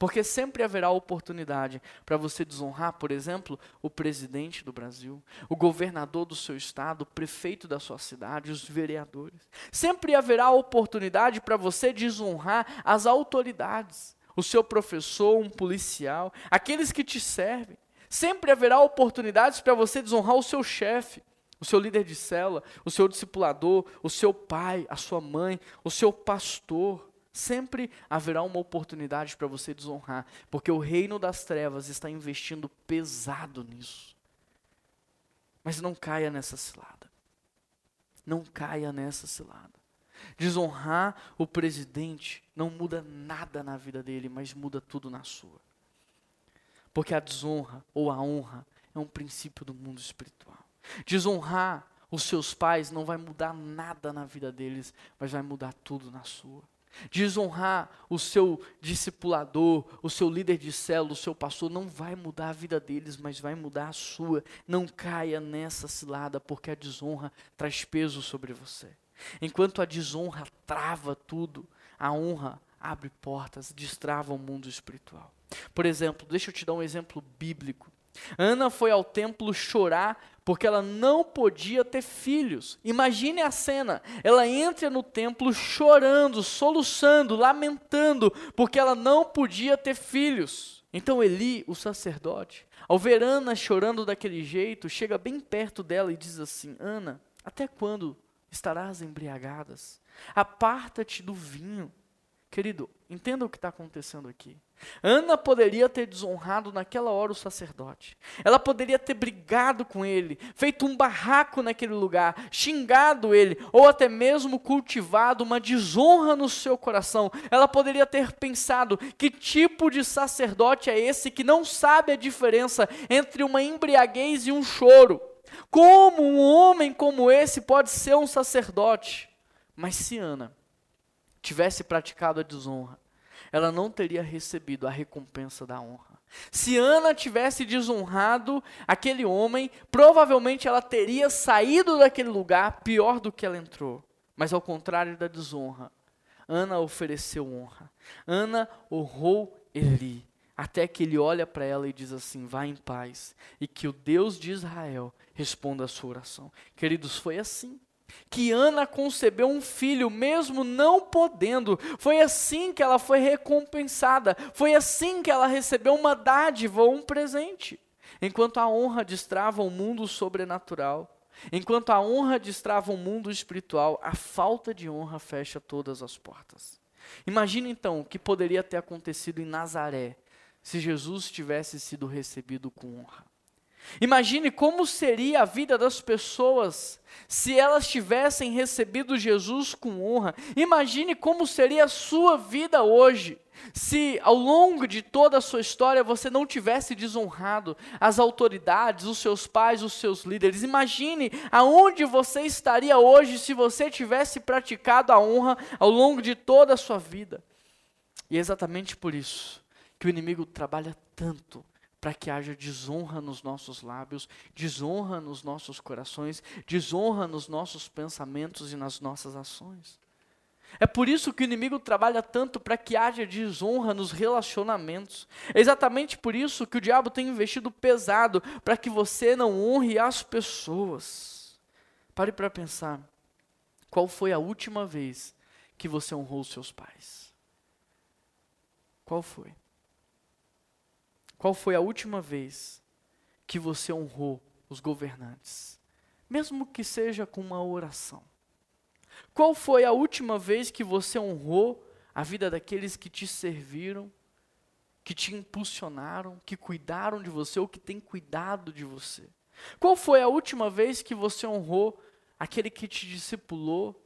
Porque sempre haverá oportunidade para você desonrar, por exemplo, o presidente do Brasil, o governador do seu estado, o prefeito da sua cidade, os vereadores. Sempre haverá oportunidade para você desonrar as autoridades, o seu professor, um policial, aqueles que te servem. Sempre haverá oportunidades para você desonrar o seu chefe, o seu líder de cela, o seu discipulador, o seu pai, a sua mãe, o seu pastor. Sempre haverá uma oportunidade para você desonrar, porque o reino das trevas está investindo pesado nisso. Mas não caia nessa cilada. Não caia nessa cilada. Desonrar o presidente não muda nada na vida dele, mas muda tudo na sua. Porque a desonra ou a honra é um princípio do mundo espiritual. Desonrar os seus pais não vai mudar nada na vida deles, mas vai mudar tudo na sua desonrar o seu discipulador, o seu líder de célula, o seu pastor, não vai mudar a vida deles, mas vai mudar a sua. Não caia nessa cilada, porque a desonra traz peso sobre você. Enquanto a desonra trava tudo, a honra abre portas, destrava o mundo espiritual. Por exemplo, deixa eu te dar um exemplo bíblico. Ana foi ao templo chorar porque ela não podia ter filhos. Imagine a cena: ela entra no templo chorando, soluçando, lamentando, porque ela não podia ter filhos. Então Eli, o sacerdote, ao ver Ana chorando daquele jeito, chega bem perto dela e diz assim: Ana, até quando estarás embriagadas? Aparta-te do vinho. Querido, entenda o que está acontecendo aqui. Ana poderia ter desonrado naquela hora o sacerdote. Ela poderia ter brigado com ele, feito um barraco naquele lugar, xingado ele, ou até mesmo cultivado uma desonra no seu coração. Ela poderia ter pensado: que tipo de sacerdote é esse que não sabe a diferença entre uma embriaguez e um choro? Como um homem como esse pode ser um sacerdote? Mas se Ana tivesse praticado a desonra, ela não teria recebido a recompensa da honra. Se Ana tivesse desonrado aquele homem, provavelmente ela teria saído daquele lugar pior do que ela entrou. Mas ao contrário da desonra, Ana ofereceu honra. Ana honrou Eli, até que ele olha para ela e diz assim: vá em paz, e que o Deus de Israel responda a sua oração. Queridos, foi assim que Ana concebeu um filho, mesmo não podendo. Foi assim que ela foi recompensada. Foi assim que ela recebeu uma dádiva ou um presente. Enquanto a honra destrava o mundo sobrenatural, enquanto a honra destrava o mundo espiritual, a falta de honra fecha todas as portas. Imagine então o que poderia ter acontecido em Nazaré se Jesus tivesse sido recebido com honra. Imagine como seria a vida das pessoas se elas tivessem recebido Jesus com honra. Imagine como seria a sua vida hoje se ao longo de toda a sua história você não tivesse desonrado as autoridades, os seus pais, os seus líderes. Imagine aonde você estaria hoje se você tivesse praticado a honra ao longo de toda a sua vida. E é exatamente por isso que o inimigo trabalha tanto para que haja desonra nos nossos lábios, desonra nos nossos corações, desonra nos nossos pensamentos e nas nossas ações. É por isso que o inimigo trabalha tanto para que haja desonra nos relacionamentos. É exatamente por isso que o diabo tem investido pesado para que você não honre as pessoas. Pare para pensar. Qual foi a última vez que você honrou seus pais? Qual foi? Qual foi a última vez que você honrou os governantes? Mesmo que seja com uma oração. Qual foi a última vez que você honrou a vida daqueles que te serviram, que te impulsionaram, que cuidaram de você ou que têm cuidado de você? Qual foi a última vez que você honrou aquele que te discipulou,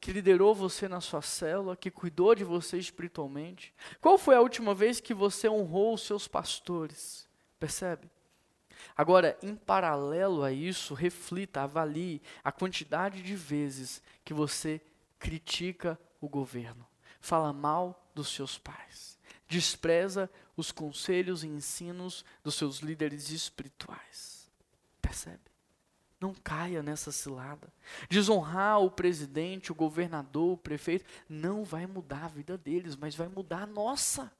que liderou você na sua célula, que cuidou de você espiritualmente? Qual foi a última vez que você honrou os seus pastores? Percebe? Agora, em paralelo a isso, reflita, avalie a quantidade de vezes que você critica o governo, fala mal dos seus pais, despreza os conselhos e ensinos dos seus líderes espirituais. Percebe? Não caia nessa cilada. Desonrar o presidente, o governador, o prefeito, não vai mudar a vida deles, mas vai mudar a nossa.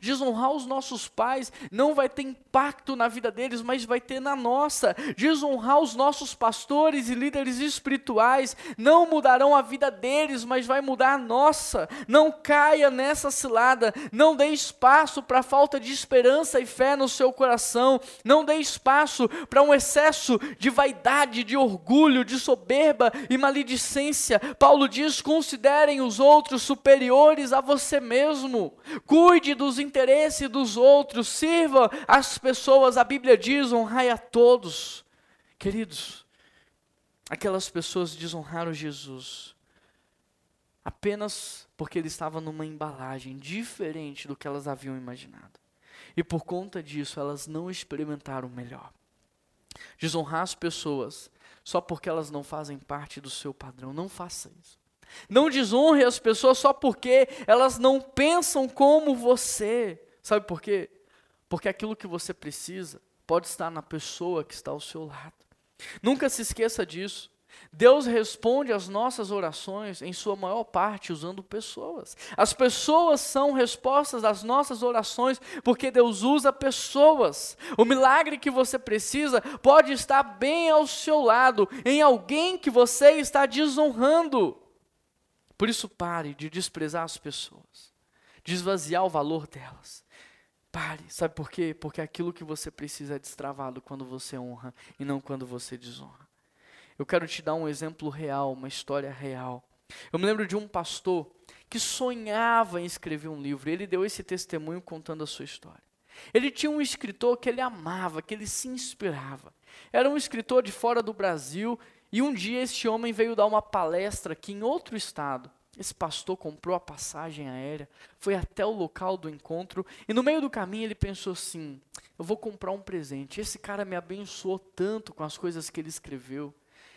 Desonrar os nossos pais não vai ter impacto na vida deles, mas vai ter na nossa. Desonrar os nossos pastores e líderes espirituais não mudarão a vida deles, mas vai mudar a nossa. Não caia nessa cilada. Não dê espaço para falta de esperança e fé no seu coração. Não dê espaço para um excesso de vaidade, de orgulho, de soberba e maledicência. Paulo diz: considerem os outros superiores a você mesmo. Cuide dos interesses dos outros, sirva as pessoas, a Bíblia diz: honrai a todos. Queridos, aquelas pessoas desonraram Jesus apenas porque ele estava numa embalagem diferente do que elas haviam imaginado. E por conta disso, elas não experimentaram o melhor. Desonrar as pessoas só porque elas não fazem parte do seu padrão. Não faça isso. Não desonre as pessoas só porque elas não pensam como você. Sabe por quê? Porque aquilo que você precisa pode estar na pessoa que está ao seu lado. Nunca se esqueça disso. Deus responde às nossas orações, em sua maior parte, usando pessoas. As pessoas são respostas às nossas orações, porque Deus usa pessoas. O milagre que você precisa pode estar bem ao seu lado, em alguém que você está desonrando. Por isso, pare de desprezar as pessoas, de esvaziar o valor delas. Pare, sabe por quê? Porque aquilo que você precisa é destravado quando você honra e não quando você desonra. Eu quero te dar um exemplo real, uma história real. Eu me lembro de um pastor que sonhava em escrever um livro. Ele deu esse testemunho contando a sua história. Ele tinha um escritor que ele amava, que ele se inspirava. Era um escritor de fora do Brasil e um dia este homem veio dar uma palestra aqui em outro estado. Esse pastor comprou a passagem aérea, foi até o local do encontro e no meio do caminho ele pensou assim: eu vou comprar um presente. Esse cara me abençoou tanto com as coisas que ele escreveu.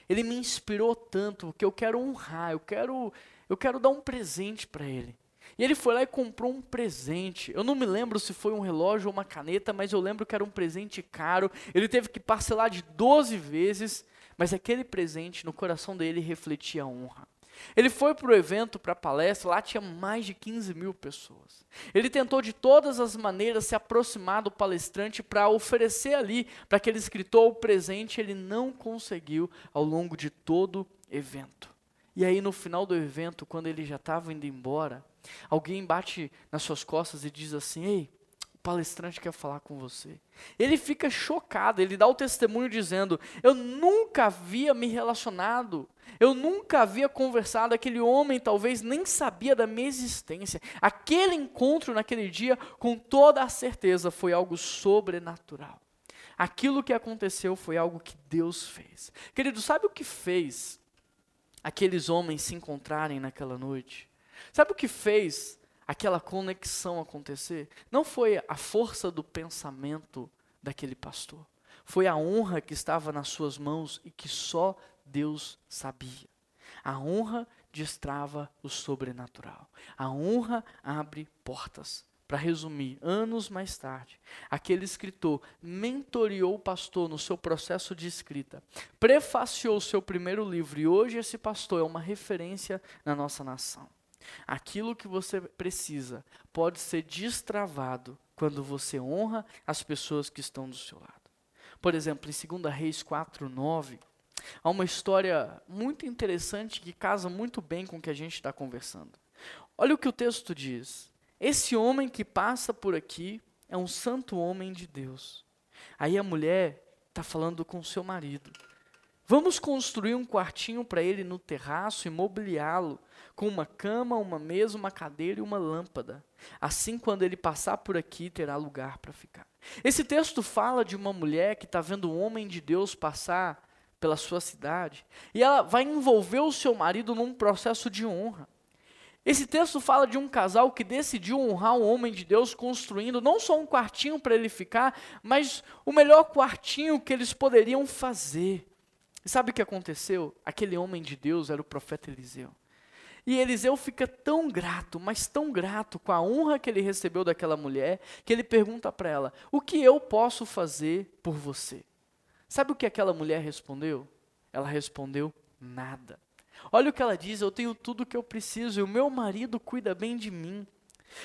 Ele me inspirou tanto que eu quero honrar, eu quero, eu quero dar um presente para ele. E ele foi lá e comprou um presente. Eu não me lembro se foi um relógio ou uma caneta, mas eu lembro que era um presente caro. Ele teve que parcelar de 12 vezes. Mas aquele presente no coração dele refletia honra. Ele foi para o evento, para a palestra, lá tinha mais de 15 mil pessoas. Ele tentou de todas as maneiras se aproximar do palestrante para oferecer ali, para aquele escritor, o presente. Ele não conseguiu ao longo de todo o evento. E aí, no final do evento, quando ele já estava indo embora, alguém bate nas suas costas e diz assim: Ei, palestrante quer falar com você. Ele fica chocado, ele dá o testemunho dizendo: Eu nunca havia me relacionado, eu nunca havia conversado. Aquele homem talvez nem sabia da minha existência. Aquele encontro naquele dia, com toda a certeza, foi algo sobrenatural. Aquilo que aconteceu foi algo que Deus fez. Querido, sabe o que fez aqueles homens se encontrarem naquela noite? Sabe o que fez aquela conexão acontecer, não foi a força do pensamento daquele pastor, foi a honra que estava nas suas mãos e que só Deus sabia. A honra destrava o sobrenatural. A honra abre portas. Para resumir, anos mais tarde, aquele escritor mentoreou o pastor no seu processo de escrita, prefaciou o seu primeiro livro e hoje esse pastor é uma referência na nossa nação. Aquilo que você precisa pode ser destravado quando você honra as pessoas que estão do seu lado. Por exemplo, em 2 Reis 4, 9, há uma história muito interessante que casa muito bem com o que a gente está conversando. Olha o que o texto diz. Esse homem que passa por aqui é um santo homem de Deus. Aí a mulher está falando com seu marido. Vamos construir um quartinho para ele no terraço e mobiliá-lo com uma cama, uma mesa, uma cadeira e uma lâmpada. Assim, quando ele passar por aqui, terá lugar para ficar. Esse texto fala de uma mulher que está vendo um homem de Deus passar pela sua cidade e ela vai envolver o seu marido num processo de honra. Esse texto fala de um casal que decidiu honrar um homem de Deus construindo não só um quartinho para ele ficar, mas o melhor quartinho que eles poderiam fazer. E sabe o que aconteceu? Aquele homem de Deus era o profeta Eliseu. E Eliseu fica tão grato, mas tão grato com a honra que ele recebeu daquela mulher, que ele pergunta para ela: O que eu posso fazer por você? Sabe o que aquela mulher respondeu? Ela respondeu: Nada. Olha o que ela diz: Eu tenho tudo o que eu preciso e o meu marido cuida bem de mim.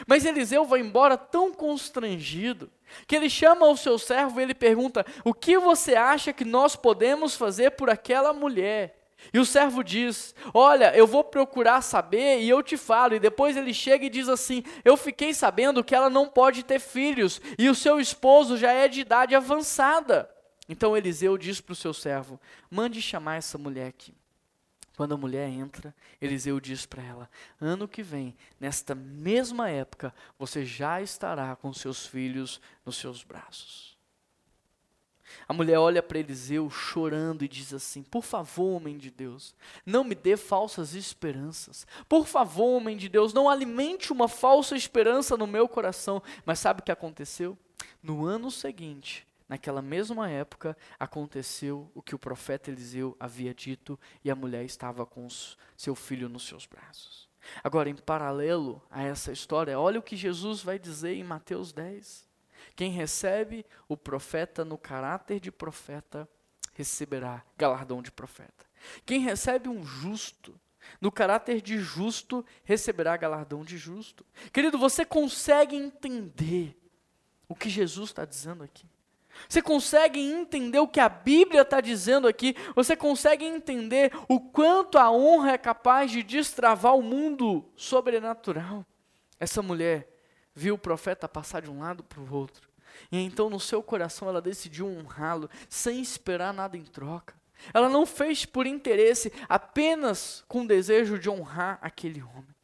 Mas Eliseu vai embora tão constrangido que ele chama o seu servo e ele pergunta: O que você acha que nós podemos fazer por aquela mulher? E o servo diz: Olha, eu vou procurar saber e eu te falo. E depois ele chega e diz assim: Eu fiquei sabendo que ela não pode ter filhos e o seu esposo já é de idade avançada. Então Eliseu diz para o seu servo: Mande chamar essa mulher aqui. Quando a mulher entra, Eliseu diz para ela: Ano que vem, nesta mesma época, você já estará com seus filhos nos seus braços. A mulher olha para Eliseu chorando e diz assim: Por favor, homem de Deus, não me dê falsas esperanças. Por favor, homem de Deus, não alimente uma falsa esperança no meu coração. Mas sabe o que aconteceu? No ano seguinte, naquela mesma época, aconteceu o que o profeta Eliseu havia dito e a mulher estava com seu filho nos seus braços. Agora, em paralelo a essa história, olha o que Jesus vai dizer em Mateus 10. Quem recebe o profeta no caráter de profeta, receberá galardão de profeta. Quem recebe um justo no caráter de justo, receberá galardão de justo. Querido, você consegue entender o que Jesus está dizendo aqui? Você consegue entender o que a Bíblia está dizendo aqui? Você consegue entender o quanto a honra é capaz de destravar o mundo sobrenatural? Essa mulher viu o profeta passar de um lado para o outro. E então no seu coração ela decidiu honrá-lo sem esperar nada em troca. Ela não fez por interesse, apenas com o desejo de honrar aquele homem.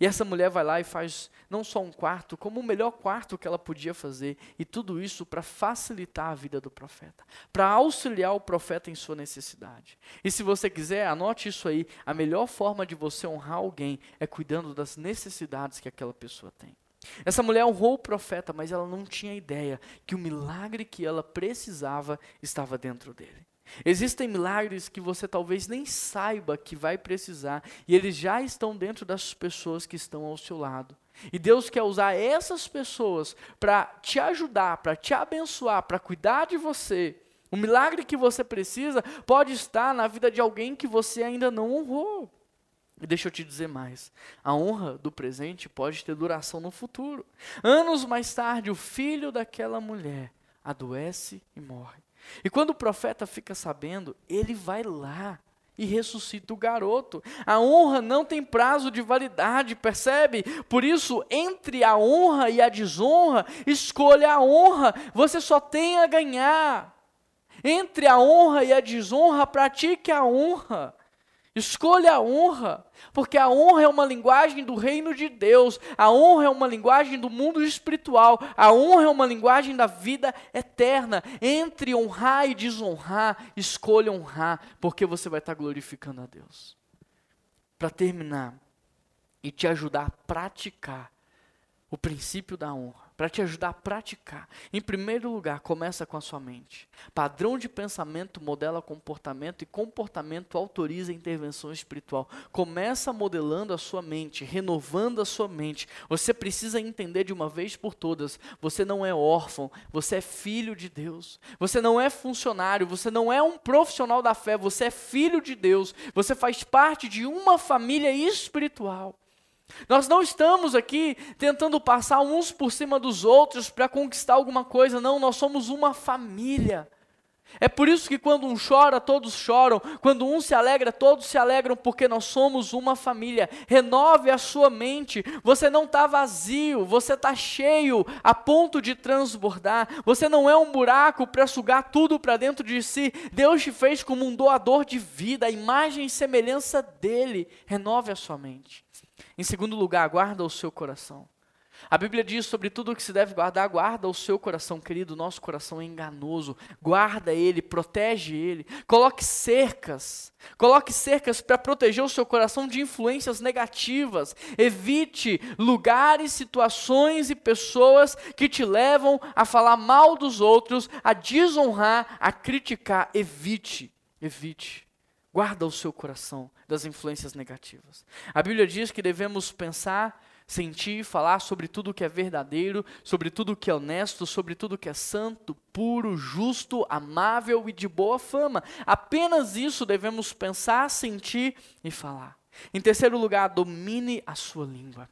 E essa mulher vai lá e faz não só um quarto, como o melhor quarto que ela podia fazer, e tudo isso para facilitar a vida do profeta, para auxiliar o profeta em sua necessidade. E se você quiser, anote isso aí: a melhor forma de você honrar alguém é cuidando das necessidades que aquela pessoa tem. Essa mulher honrou o profeta, mas ela não tinha ideia que o milagre que ela precisava estava dentro dele. Existem milagres que você talvez nem saiba que vai precisar, e eles já estão dentro das pessoas que estão ao seu lado. E Deus quer usar essas pessoas para te ajudar, para te abençoar, para cuidar de você. O milagre que você precisa pode estar na vida de alguém que você ainda não honrou. E deixa eu te dizer mais: a honra do presente pode ter duração no futuro. Anos mais tarde, o filho daquela mulher adoece e morre. E quando o profeta fica sabendo, ele vai lá e ressuscita o garoto. A honra não tem prazo de validade, percebe? Por isso, entre a honra e a desonra, escolha a honra. Você só tem a ganhar. Entre a honra e a desonra, pratique a honra. Escolha a honra, porque a honra é uma linguagem do reino de Deus, a honra é uma linguagem do mundo espiritual, a honra é uma linguagem da vida eterna. Entre honrar e desonrar, escolha honrar, porque você vai estar glorificando a Deus. Para terminar e te ajudar a praticar o princípio da honra para te ajudar a praticar. Em primeiro lugar, começa com a sua mente. Padrão de pensamento modela comportamento e comportamento autoriza intervenção espiritual. Começa modelando a sua mente, renovando a sua mente. Você precisa entender de uma vez por todas: você não é órfão, você é filho de Deus. Você não é funcionário, você não é um profissional da fé, você é filho de Deus. Você faz parte de uma família espiritual. Nós não estamos aqui tentando passar uns por cima dos outros para conquistar alguma coisa, não, nós somos uma família. É por isso que quando um chora, todos choram. Quando um se alegra, todos se alegram, porque nós somos uma família. Renove a sua mente. Você não está vazio, você está cheio a ponto de transbordar. Você não é um buraco para sugar tudo para dentro de si. Deus te fez como um doador de vida, a imagem e semelhança dele. Renove a sua mente. Em segundo lugar, guarda o seu coração. A Bíblia diz sobre tudo o que se deve guardar, guarda o seu coração, querido, nosso coração é enganoso. Guarda ele, protege ele. Coloque cercas. Coloque cercas para proteger o seu coração de influências negativas. Evite lugares, situações e pessoas que te levam a falar mal dos outros, a desonrar, a criticar. Evite, evite. Guarda o seu coração das influências negativas. A Bíblia diz que devemos pensar sentir, falar sobre tudo que é verdadeiro, sobre tudo que é honesto, sobre tudo que é santo, puro, justo, amável e de boa fama. Apenas isso devemos pensar, sentir e falar. Em terceiro lugar, domine a sua língua.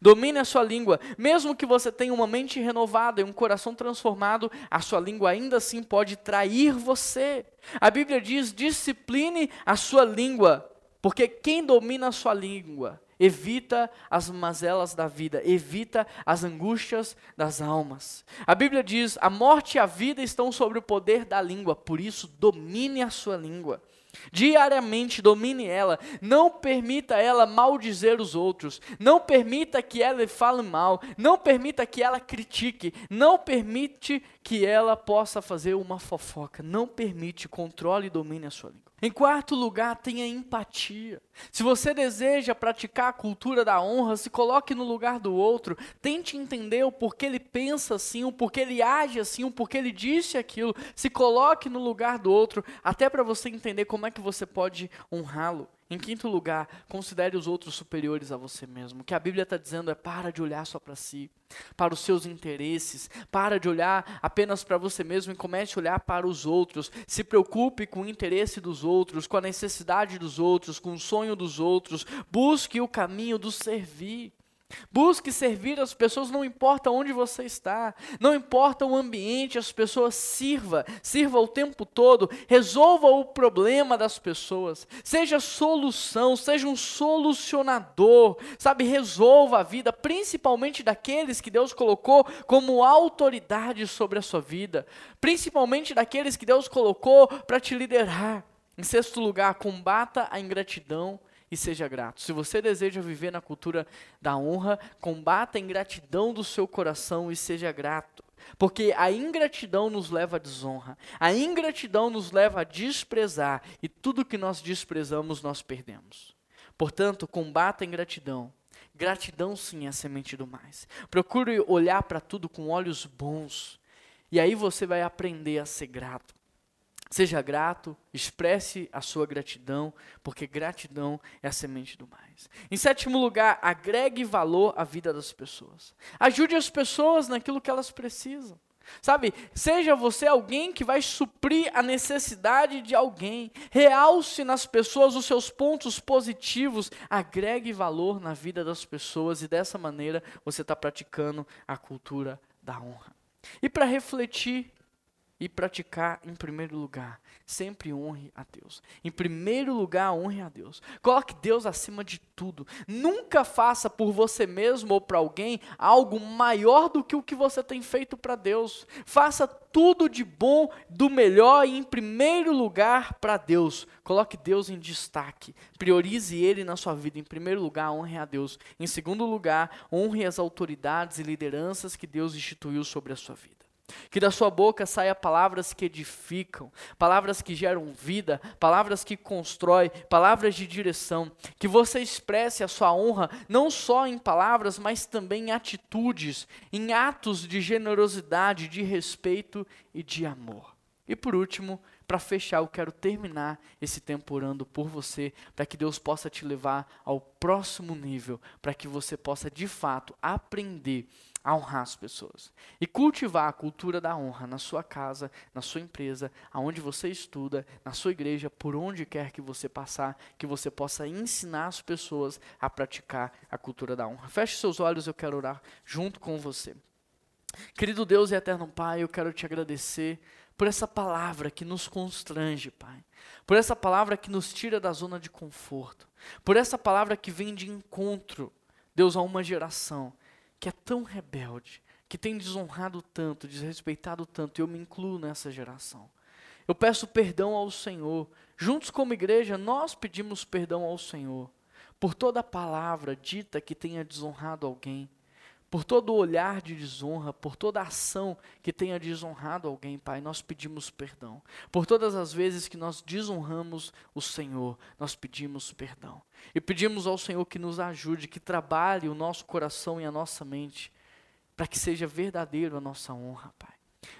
Domine a sua língua. Mesmo que você tenha uma mente renovada e um coração transformado, a sua língua ainda assim pode trair você. A Bíblia diz: discipline a sua língua, porque quem domina a sua língua Evita as mazelas da vida, evita as angústias das almas. A Bíblia diz: a morte e a vida estão sobre o poder da língua, por isso domine a sua língua. Diariamente domine ela, não permita ela maldizer os outros, não permita que ela fale mal, não permita que ela critique, não permite que ela possa fazer uma fofoca, não permite, controle e domine a sua língua. Em quarto lugar, tenha empatia. Se você deseja praticar a cultura da honra, se coloque no lugar do outro, tente entender o porquê ele pensa assim, o porquê ele age assim, o porquê ele disse aquilo. Se coloque no lugar do outro, até para você entender como é que você pode honrá-lo. Em quinto lugar, considere os outros superiores a você mesmo. O que a Bíblia está dizendo é para de olhar só para si, para os seus interesses, para de olhar apenas para você mesmo e comece a olhar para os outros. Se preocupe com o interesse dos outros, com a necessidade dos outros, com o sonho dos outros. Busque o caminho do servir. Busque servir as pessoas, não importa onde você está, não importa o ambiente, as pessoas sirva, sirva o tempo todo, resolva o problema das pessoas, seja solução, seja um solucionador, sabe, resolva a vida, principalmente daqueles que Deus colocou como autoridade sobre a sua vida, principalmente daqueles que Deus colocou para te liderar. Em sexto lugar, combata a ingratidão e seja grato. Se você deseja viver na cultura da honra, combata a ingratidão do seu coração e seja grato. Porque a ingratidão nos leva à desonra, a ingratidão nos leva a desprezar, e tudo que nós desprezamos nós perdemos. Portanto, combata a ingratidão. Gratidão sim é a semente do mais. Procure olhar para tudo com olhos bons, e aí você vai aprender a ser grato. Seja grato, expresse a sua gratidão, porque gratidão é a semente do mais. Em sétimo lugar, agregue valor à vida das pessoas. Ajude as pessoas naquilo que elas precisam. Sabe, seja você alguém que vai suprir a necessidade de alguém, realce nas pessoas os seus pontos positivos, agregue valor na vida das pessoas e dessa maneira você está praticando a cultura da honra. E para refletir e praticar em primeiro lugar. Sempre honre a Deus. Em primeiro lugar, honre a Deus. Coloque Deus acima de tudo. Nunca faça por você mesmo ou para alguém algo maior do que o que você tem feito para Deus. Faça tudo de bom, do melhor e em primeiro lugar para Deus. Coloque Deus em destaque. Priorize Ele na sua vida. Em primeiro lugar, honre a Deus. Em segundo lugar, honre as autoridades e lideranças que Deus instituiu sobre a sua vida. Que da sua boca saia palavras que edificam, palavras que geram vida, palavras que constroem, palavras de direção. Que você expresse a sua honra não só em palavras, mas também em atitudes, em atos de generosidade, de respeito e de amor. E por último, para fechar, eu quero terminar esse tempo orando por você, para que Deus possa te levar ao próximo nível, para que você possa de fato aprender a honrar as pessoas. E cultivar a cultura da honra na sua casa, na sua empresa, aonde você estuda, na sua igreja, por onde quer que você passar, que você possa ensinar as pessoas a praticar a cultura da honra. Feche seus olhos, eu quero orar junto com você. Querido Deus e eterno Pai, eu quero te agradecer por essa palavra que nos constrange, Pai. Por essa palavra que nos tira da zona de conforto. Por essa palavra que vem de encontro, Deus, a uma geração que é tão rebelde, que tem desonrado tanto, desrespeitado tanto, e eu me incluo nessa geração. Eu peço perdão ao Senhor. Juntos como igreja, nós pedimos perdão ao Senhor por toda palavra dita que tenha desonrado alguém, por todo olhar de desonra, por toda ação que tenha desonrado alguém, Pai, nós pedimos perdão. Por todas as vezes que nós desonramos o Senhor, nós pedimos perdão. E pedimos ao Senhor que nos ajude, que trabalhe o nosso coração e a nossa mente, para que seja verdadeiro a nossa honra, Pai.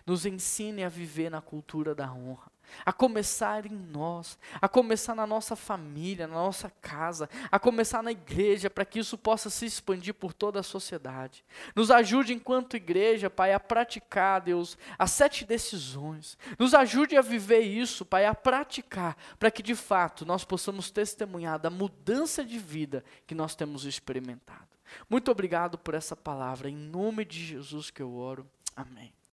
Nos ensine a viver na cultura da honra a começar em nós, a começar na nossa família, na nossa casa, a começar na igreja, para que isso possa se expandir por toda a sociedade. Nos ajude, enquanto igreja, Pai, a praticar, Deus, as sete decisões. Nos ajude a viver isso, Pai, a praticar, para que de fato nós possamos testemunhar da mudança de vida que nós temos experimentado. Muito obrigado por essa palavra, em nome de Jesus que eu oro. Amém.